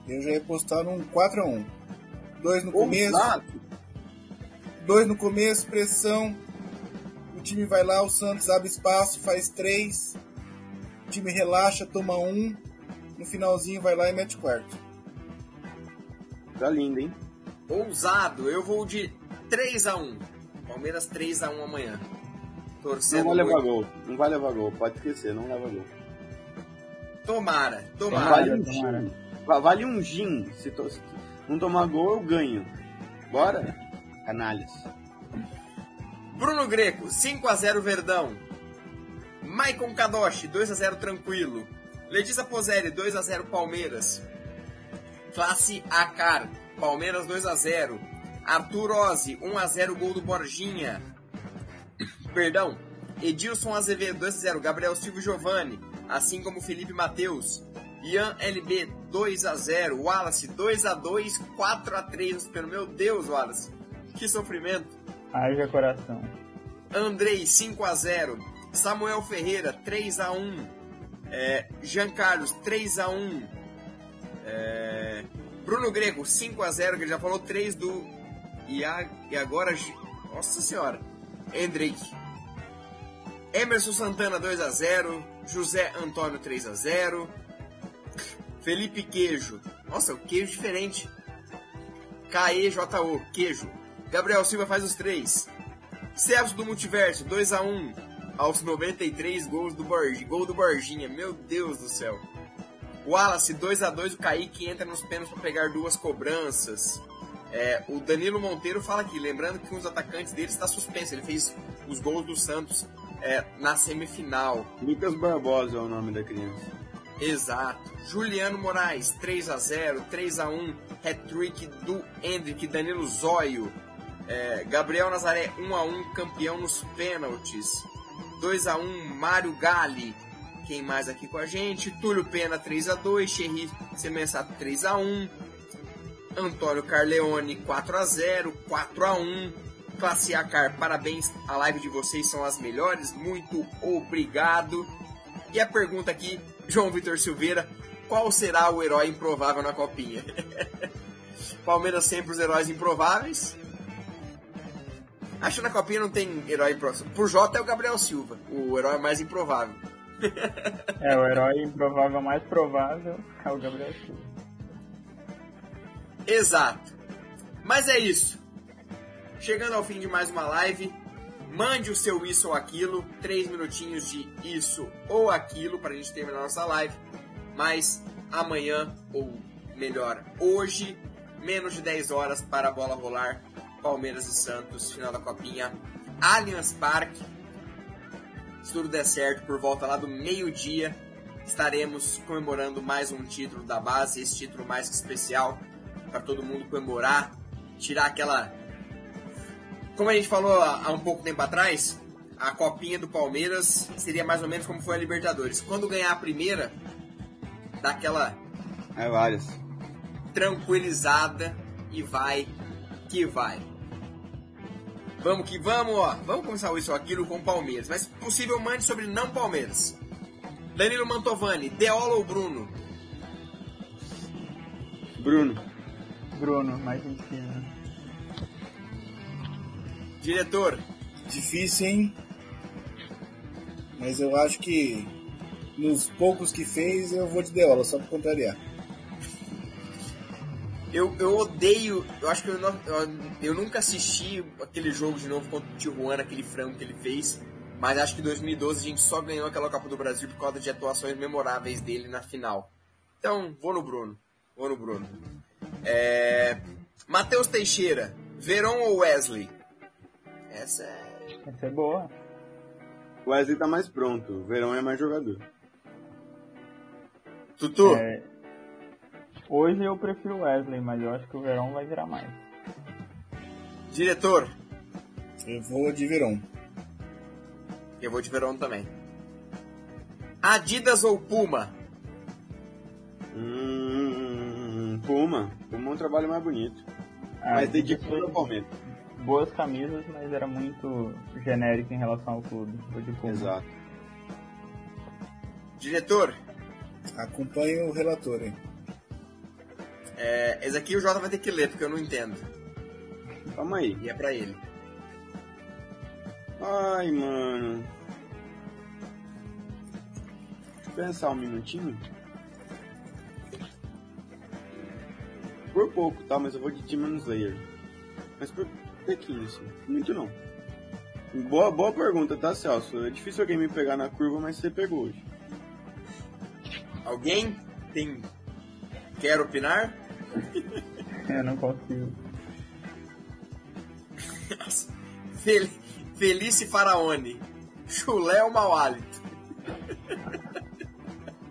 Eu já ia postar num 4x1. Dois no começo. Dois no começo, pressão. O time vai lá, o Santos abre espaço, faz três. O time relaxa, toma um. No finalzinho vai lá e mete quarto. Tá lindo, hein? Ousado, eu vou de 3 x 1 Palmeiras 3 x 1 amanhã. Torcendo não vai levar gol. Não vai levar gol, pode esquecer, não leva gol. Tomara, tomara. Vale um gin. Vale um gin. Se, to... se não tomar gol, eu ganho. Bora? Canalhas. Bruno Greco, 5 x 0 Verdão. Maicon Kadoshi, 2 x 0 tranquilo. Letícia Pozeri, 2 x 0 Palmeiras. Classe Acar, Palmeiras 2 x 0 Arthur Ozzi, 1 x 0 gol do Borginha. Perdão. Edilson Azevedo, 2 x 0 Gabriel Silva Giovanni, assim como Felipe Mateus. Ian LB, 2 x 0 Wallace, 2 x 2 4 x 3 Meu Deus, Wallace. Que sofrimento. Haja coração. Andrei, 5 x 0 Samuel Ferreira, 3 x 1 é, Jean Carlos, 3 x 1 é, Bruno Grego, 5 x 0 que ele já falou 3 do. E, a, e agora. Nossa senhora. Hendrick. Emerson Santana 2 x 0 José Antônio 3 x 0 Felipe Queijo. Nossa, o queijo diferente. KEJO, queijo. Gabriel Silva faz os três. Celso do Multiverso, 2 x 1 aos 93 gols do Borginha. Gol do Borginha, meu Deus do céu. Wallace, 2 a 2 o Kaique entra nos pênaltis para pegar duas cobranças. É, o Danilo Monteiro fala aqui, lembrando que um dos atacantes dele está suspenso. Ele fez os gols do Santos é, na semifinal. Lucas Barbosa é o nome da criança. Exato. Juliano Moraes, 3 a 0 3 a 1 hat-trick do Hendrick, Danilo Zóio. É, Gabriel Nazaré, 1 a 1 campeão nos pênaltis. 2 a 1 Mário Gali. Quem mais aqui com a gente? Túlio Pena 3 a 2 Xerri Semensato 3 a 1 Antônio Carleone 4 a 0 4 a 1 Classe Acar, parabéns, a live de vocês são as melhores, muito obrigado. E a pergunta aqui, João Vitor Silveira, qual será o herói improvável na copinha? Palmeiras sempre os heróis improváveis. Acho que na copinha não tem herói improvável. Por J é o Gabriel Silva, o herói mais improvável. é, o herói improvável mais provável é o Gabriel Silva. Exato. Mas é isso. Chegando ao fim de mais uma live, mande o seu isso ou aquilo, três minutinhos de isso ou aquilo para a gente terminar nossa live. Mas amanhã, ou melhor, hoje, menos de 10 horas para a bola rolar. Palmeiras e Santos, final da Copinha, Allianz Parque. Se tudo der certo, por volta lá do meio-dia, estaremos comemorando mais um título da base, esse título mais que especial para todo mundo comemorar, tirar aquela como a gente falou há, um pouco tempo atrás, a copinha do Palmeiras seria mais ou menos como foi a Libertadores. Quando ganhar a primeira, dá aquela É várias. tranquilizada e vai que vai. Vamos que vamos, ó. Vamos começar isso aquilo com o Palmeiras. Mas possível mande sobre não Palmeiras. Danilo Mantovani, Deola ou Bruno? Bruno. Bruno, mais em cima. Diretor, Difícil, hein? Mas eu acho que nos poucos que fez eu vou de Deola, só pra contrariar. eu, eu odeio. Eu acho que eu, não- eu, eu nunca assisti aquele jogo de novo contra o Tijuana, aquele frango que ele fez. Mas acho que em 2012 a gente só ganhou aquela Copa do Brasil por causa de atuações memoráveis dele na final. Então, vou no Bruno. Vou no Bruno. É... Matheus Teixeira, Veron ou Wesley? Essa é. Essa é boa. O Wesley tá mais pronto. O Verão é mais jogador. Tutu, É, hoje eu prefiro o Wesley, mas eu acho que o Verão vai virar mais. diretor, Eu vou de Verão. eu vou de Veron também. Adidas ou Puma? Hum, Puma. Puma é um trabalho mais bonito. Ah, Mas dedicado foi ao Palmeiras. Boas camisas, mas era muito genérico em relação ao clube. Exato. Diretor, Acompanhe o relator, hein? é, esse aqui o Jota vai ter que ler porque eu não entendo. Calma aí. E é pra ele. Ai, mano. Deixa eu pensar um minutinho. Por pouco, tá? Mas eu vou de Demon Slayer. Mas por pouquinho, assim. Muito não. Boa, boa pergunta, tá, Celso? É difícil alguém me pegar na curva, mas você pegou hoje. Alguém tem. Quer opinar? Eu não consigo. Fel... Felice Faraone. Chulé ou mau hálito?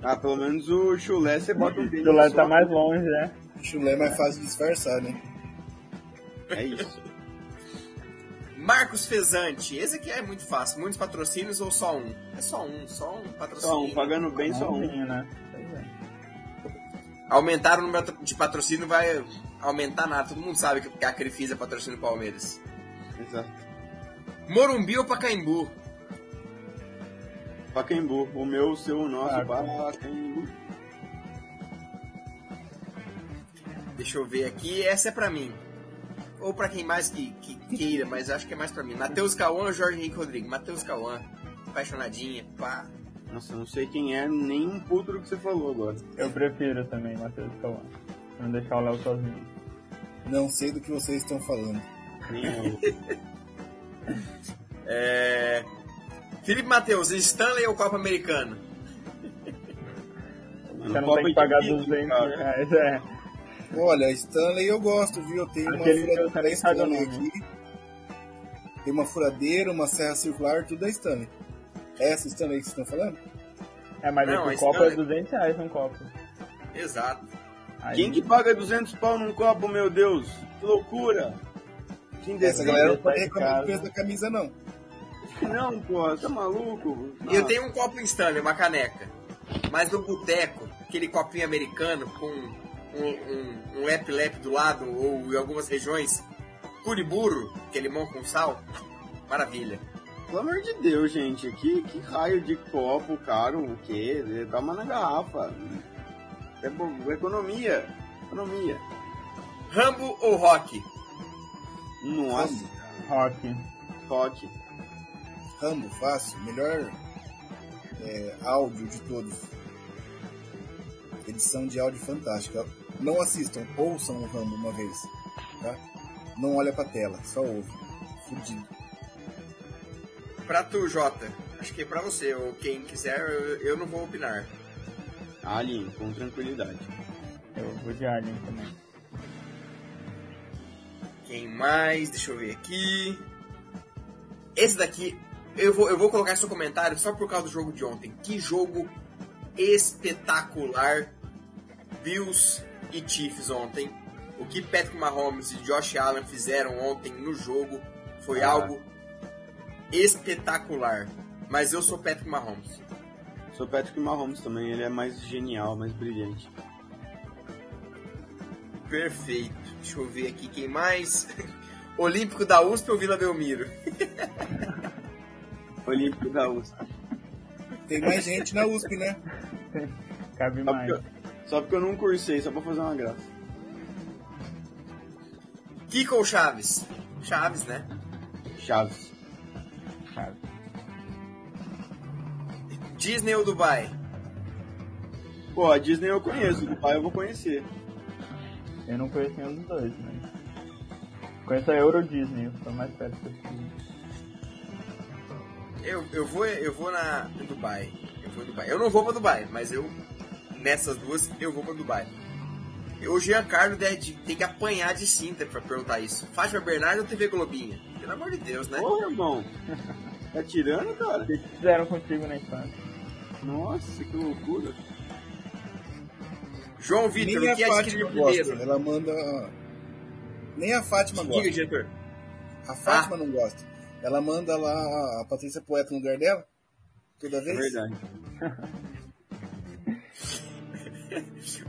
Ah, pelo menos o chulé você bota um O tênis Chulé tá mais longe, né? Chulé é mais fácil de disfarçar, né? É isso. Marcos Fezante. Esse aqui é muito fácil. Muitos patrocínios ou só um? É só um, só um patrocínio. Só um, pagando bem só um. Né? É. Aumentar o número de patrocínio vai aumentar nada. Todo mundo sabe que a Crefisa patrocina o Palmeiras. Exato. Morumbi ou Pacaembu? Pacaembu. O meu, o seu, o nosso, Pacaembu. Deixa eu ver aqui. Essa é pra mim. Ou pra quem mais que, que queira, mas acho que é mais pra mim. Matheus Cauã ou Jorge Henrique Rodrigues? Matheus Cauã. Apaixonadinha, pá. Nossa, eu não sei quem é, nem um puto do que você falou agora. Eu prefiro também Matheus Cauã. Pra não deixar o Léo sozinho. Não sei do que vocês estão falando. Nem eu. É... Felipe Matheus, Stanley ou Copa Americano? Mano, Você não Copa tem que pagar de 200 cara. reais, é. Olha, Stanley eu gosto, viu? Eu tenho uma Aquele furadeira Stanley aqui. Tem uma furadeira, uma serra circular, tudo é Stanley. É essa Stanley que vocês estão falando? É, mas Não, esse copo não é é- 200 reais um copo. Exato. Aí, Quem que paga 200 pau num copo, meu Deus? Que loucura! Quem Essa galera não pode de reclamar do preço da camisa, não. Não, pô, tá maluco? E eu tenho um copo Stanley, uma caneca. Mas no boteco, aquele copinho americano com um, um, um do lado, ou em algumas regiões, curiburo, que é limão com sal, maravilha. Pelo amor de Deus, gente. Que, que raio de copo caro, o quê? Dá uma na garrafa. É bo- economia. Economia. Rambo ou Rock? Nossa, Rock. toque. Rambo, fácil. Melhor é, áudio de todos. Edição de áudio fantástica. Não assistam, ouçam o Rambo uma vez. Tá? Não olha pra tela, só ouve. Fudido. Pra tu, Jota. Acho que é pra você, ou quem quiser, eu, eu não vou opinar. Alien, com tranquilidade. Eu vou de Alien também. Quem mais? Deixa eu ver aqui. Esse daqui, eu vou, eu vou colocar seu comentário só por causa do jogo de ontem. Que jogo espetacular. Bills e Chiefs ontem. O que Patrick Mahomes e Josh Allen fizeram ontem no jogo Foi ah. algo espetacular. Mas eu sou Patrick Mahomes. Sou Patrick Mahomes também, ele é mais genial, mais brilhante. Perfeito. Deixa eu ver aqui quem mais. Olímpico da USP ou Vila Belmiro? Olímpico da USP. Tem mais gente na USP, né? Cabe mais. Só porque eu não cursei, só pra fazer uma graça. Kiko ou Chaves? Chaves, né? Chaves. Chaves. Disney ou Dubai? Pô, a Disney eu conheço, Dubai eu vou conhecer. Eu não conheço nenhum dos dois, mas. Conheço a Euro Disney, eu tô mais perto daqui. Eu, eu vou eu vou na Dubai. Eu vou Dubai. Eu não vou pra Dubai, mas eu nessas duas eu vou pra Dubai. O Jean Carlos deve, tem que apanhar de cinta pra perguntar isso. Fátima Bernardo ou TV Globinha? Pelo amor de Deus, né? Ô, irmão. Tá tirando, cara? O que fizeram contigo na infância? Nossa, que loucura. João Vitor, o que adquiriu primeiro? Gosta. Ela manda. Nem a Fátima Diga, gosta. diretor. A Fátima ah. não gosta. Ela manda lá a Patrícia Poeta no lugar dela? Toda vez? É verdade.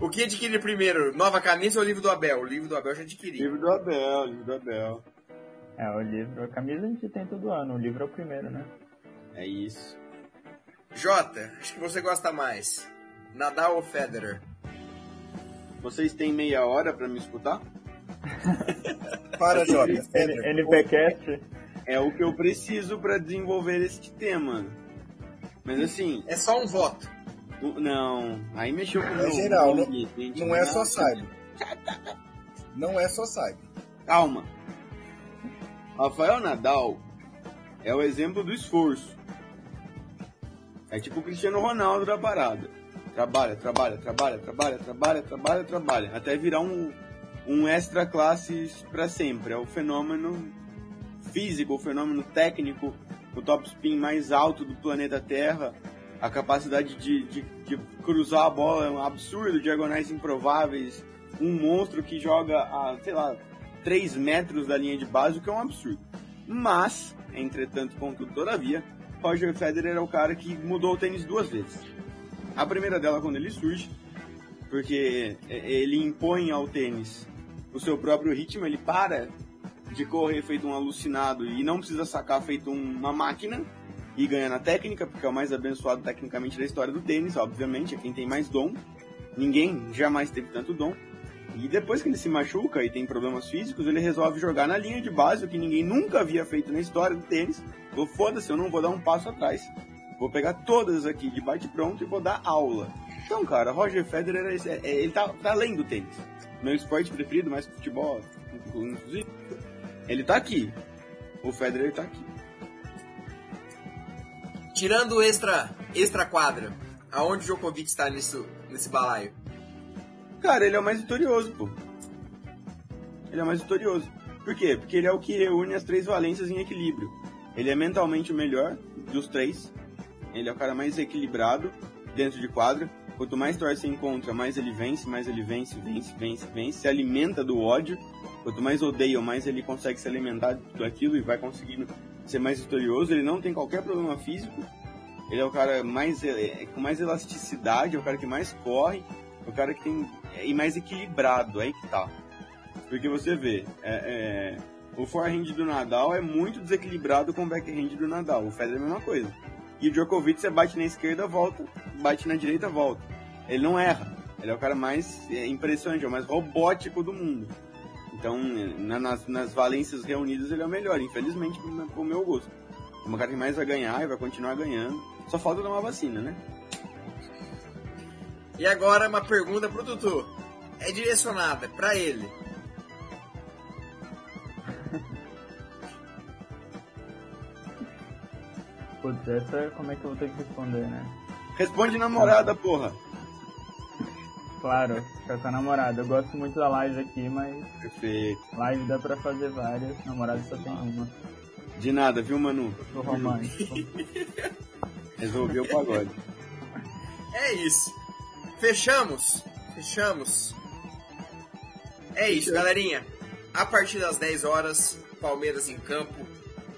o que adquirir primeiro? Nova camisa ou livro do Abel? O livro do Abel já adquiri. Livro do Abel, livro do Abel. É, o livro, a camisa a gente tem todo ano, o livro é o primeiro, né? É isso. Jota, acho que você gosta mais. Nadal ou Federer? Vocês têm meia hora para me escutar? Para, Jota. NPcast. É o que eu preciso para desenvolver este tema. Mas assim. É só um voto. Não, aí mexeu com o É geral, não, não é só side. Não é só side. Calma. Rafael Nadal é o exemplo do esforço. É tipo o Cristiano Ronaldo da parada. Trabalha, trabalha, trabalha, trabalha, trabalha, trabalha, trabalha. Até virar um, um extra classe para sempre. É o fenômeno físico, o fenômeno técnico, o top spin mais alto do planeta Terra. A capacidade de, de, de cruzar a bola é um absurdo, diagonais improváveis. Um monstro que joga a, sei lá, 3 metros da linha de base, o que é um absurdo. Mas, entretanto, contudo, todavia, Roger Federer é o cara que mudou o tênis duas vezes. A primeira dela quando ele surge, porque ele impõe ao tênis o seu próprio ritmo, ele para de correr feito um alucinado e não precisa sacar feito uma máquina e ganha na técnica, porque é o mais abençoado tecnicamente da história do tênis, obviamente, é quem tem mais dom. Ninguém jamais teve tanto dom. E depois que ele se machuca e tem problemas físicos, ele resolve jogar na linha de base, o que ninguém nunca havia feito na história do tênis. Vou foda-se, eu não vou dar um passo atrás. Vou pegar todas aqui de bate pronto e vou dar aula. Então, cara, Roger Federer, é, é, ele tá, tá além do tênis. Meu esporte preferido, mais futebol, inclusive. Ele tá aqui. O Federer tá aqui. Tirando o extra, extra quadra, aonde o Djokovic está nisso, nesse balaio? Cara, ele é o mais vitorioso, pô. Ele é o mais vitorioso. Por quê? Porque ele é o que reúne as três valências em equilíbrio. Ele é mentalmente o melhor dos três. Ele é o cara mais equilibrado dentro de quadra. Quanto mais torce encontra, mais ele vence, mais ele vence, vence, vence, vence. Se alimenta do ódio. Quanto mais odeia, mais ele consegue se alimentar daquilo e vai conseguindo ser mais vitorioso. Ele não tem qualquer problema físico. Ele é o cara mais, é, com mais elasticidade, é o cara que mais corre, é o cara que tem e mais equilibrado, aí que tá. Porque você vê, é, é, o forehand do Nadal é muito desequilibrado com o backhand do Nadal. O Federer é a mesma coisa. E o Djokovic, você bate na esquerda, volta, bate na direita, volta. Ele não erra. Ele é o cara mais é, impressionante, é o mais robótico do mundo. Então, na, nas, nas valências reunidas, ele é o melhor, infelizmente, pro, meu gosto. É o cara que mais vai ganhar e vai continuar ganhando. Só falta dar uma vacina, né? E agora uma pergunta pro Tutu. É direcionada para ele. Putz, essa como é que eu vou ter que responder, né? Responde namorada, porra. Claro, fica com a namorada. Eu gosto muito da live aqui, mas. Perfeito. Live dá pra fazer várias, namorada só tem uma. De nada, viu, Manu? Sou romântico. Resolveu o pagode. É isso. Fechamos? Fechamos. É isso, galerinha. A partir das 10 horas, Palmeiras em campo.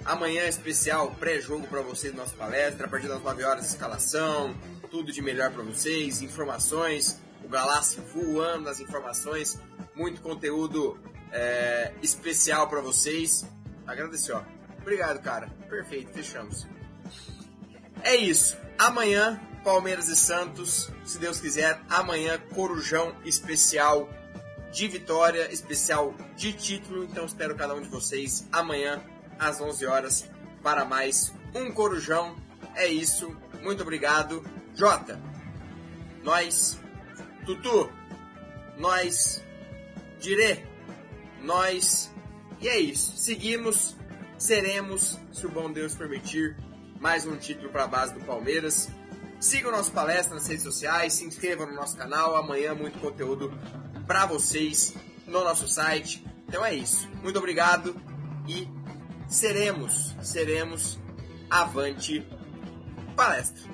Amanhã especial pré-jogo para vocês nossa palestra, a partir das 9 horas escalação, tudo de melhor para vocês, informações, o Galáxio voando as informações, muito conteúdo é, especial para vocês. Agradecer, ó. Obrigado, cara. Perfeito, fechamos. É isso. Amanhã, Palmeiras e Santos. Se Deus quiser, amanhã, Corujão especial de vitória, especial de título. Então, espero cada um de vocês amanhã, às 11 horas, para mais um Corujão. É isso. Muito obrigado. Jota, nós. Tutu, nós. Dire, nós. E é isso. Seguimos, seremos, se o bom Deus permitir, mais um título para a base do Palmeiras. Sigam nossa palestra nas redes sociais, se inscrevam no nosso canal. Amanhã muito conteúdo para vocês no nosso site. Então é isso. Muito obrigado e seremos, seremos avante palestra.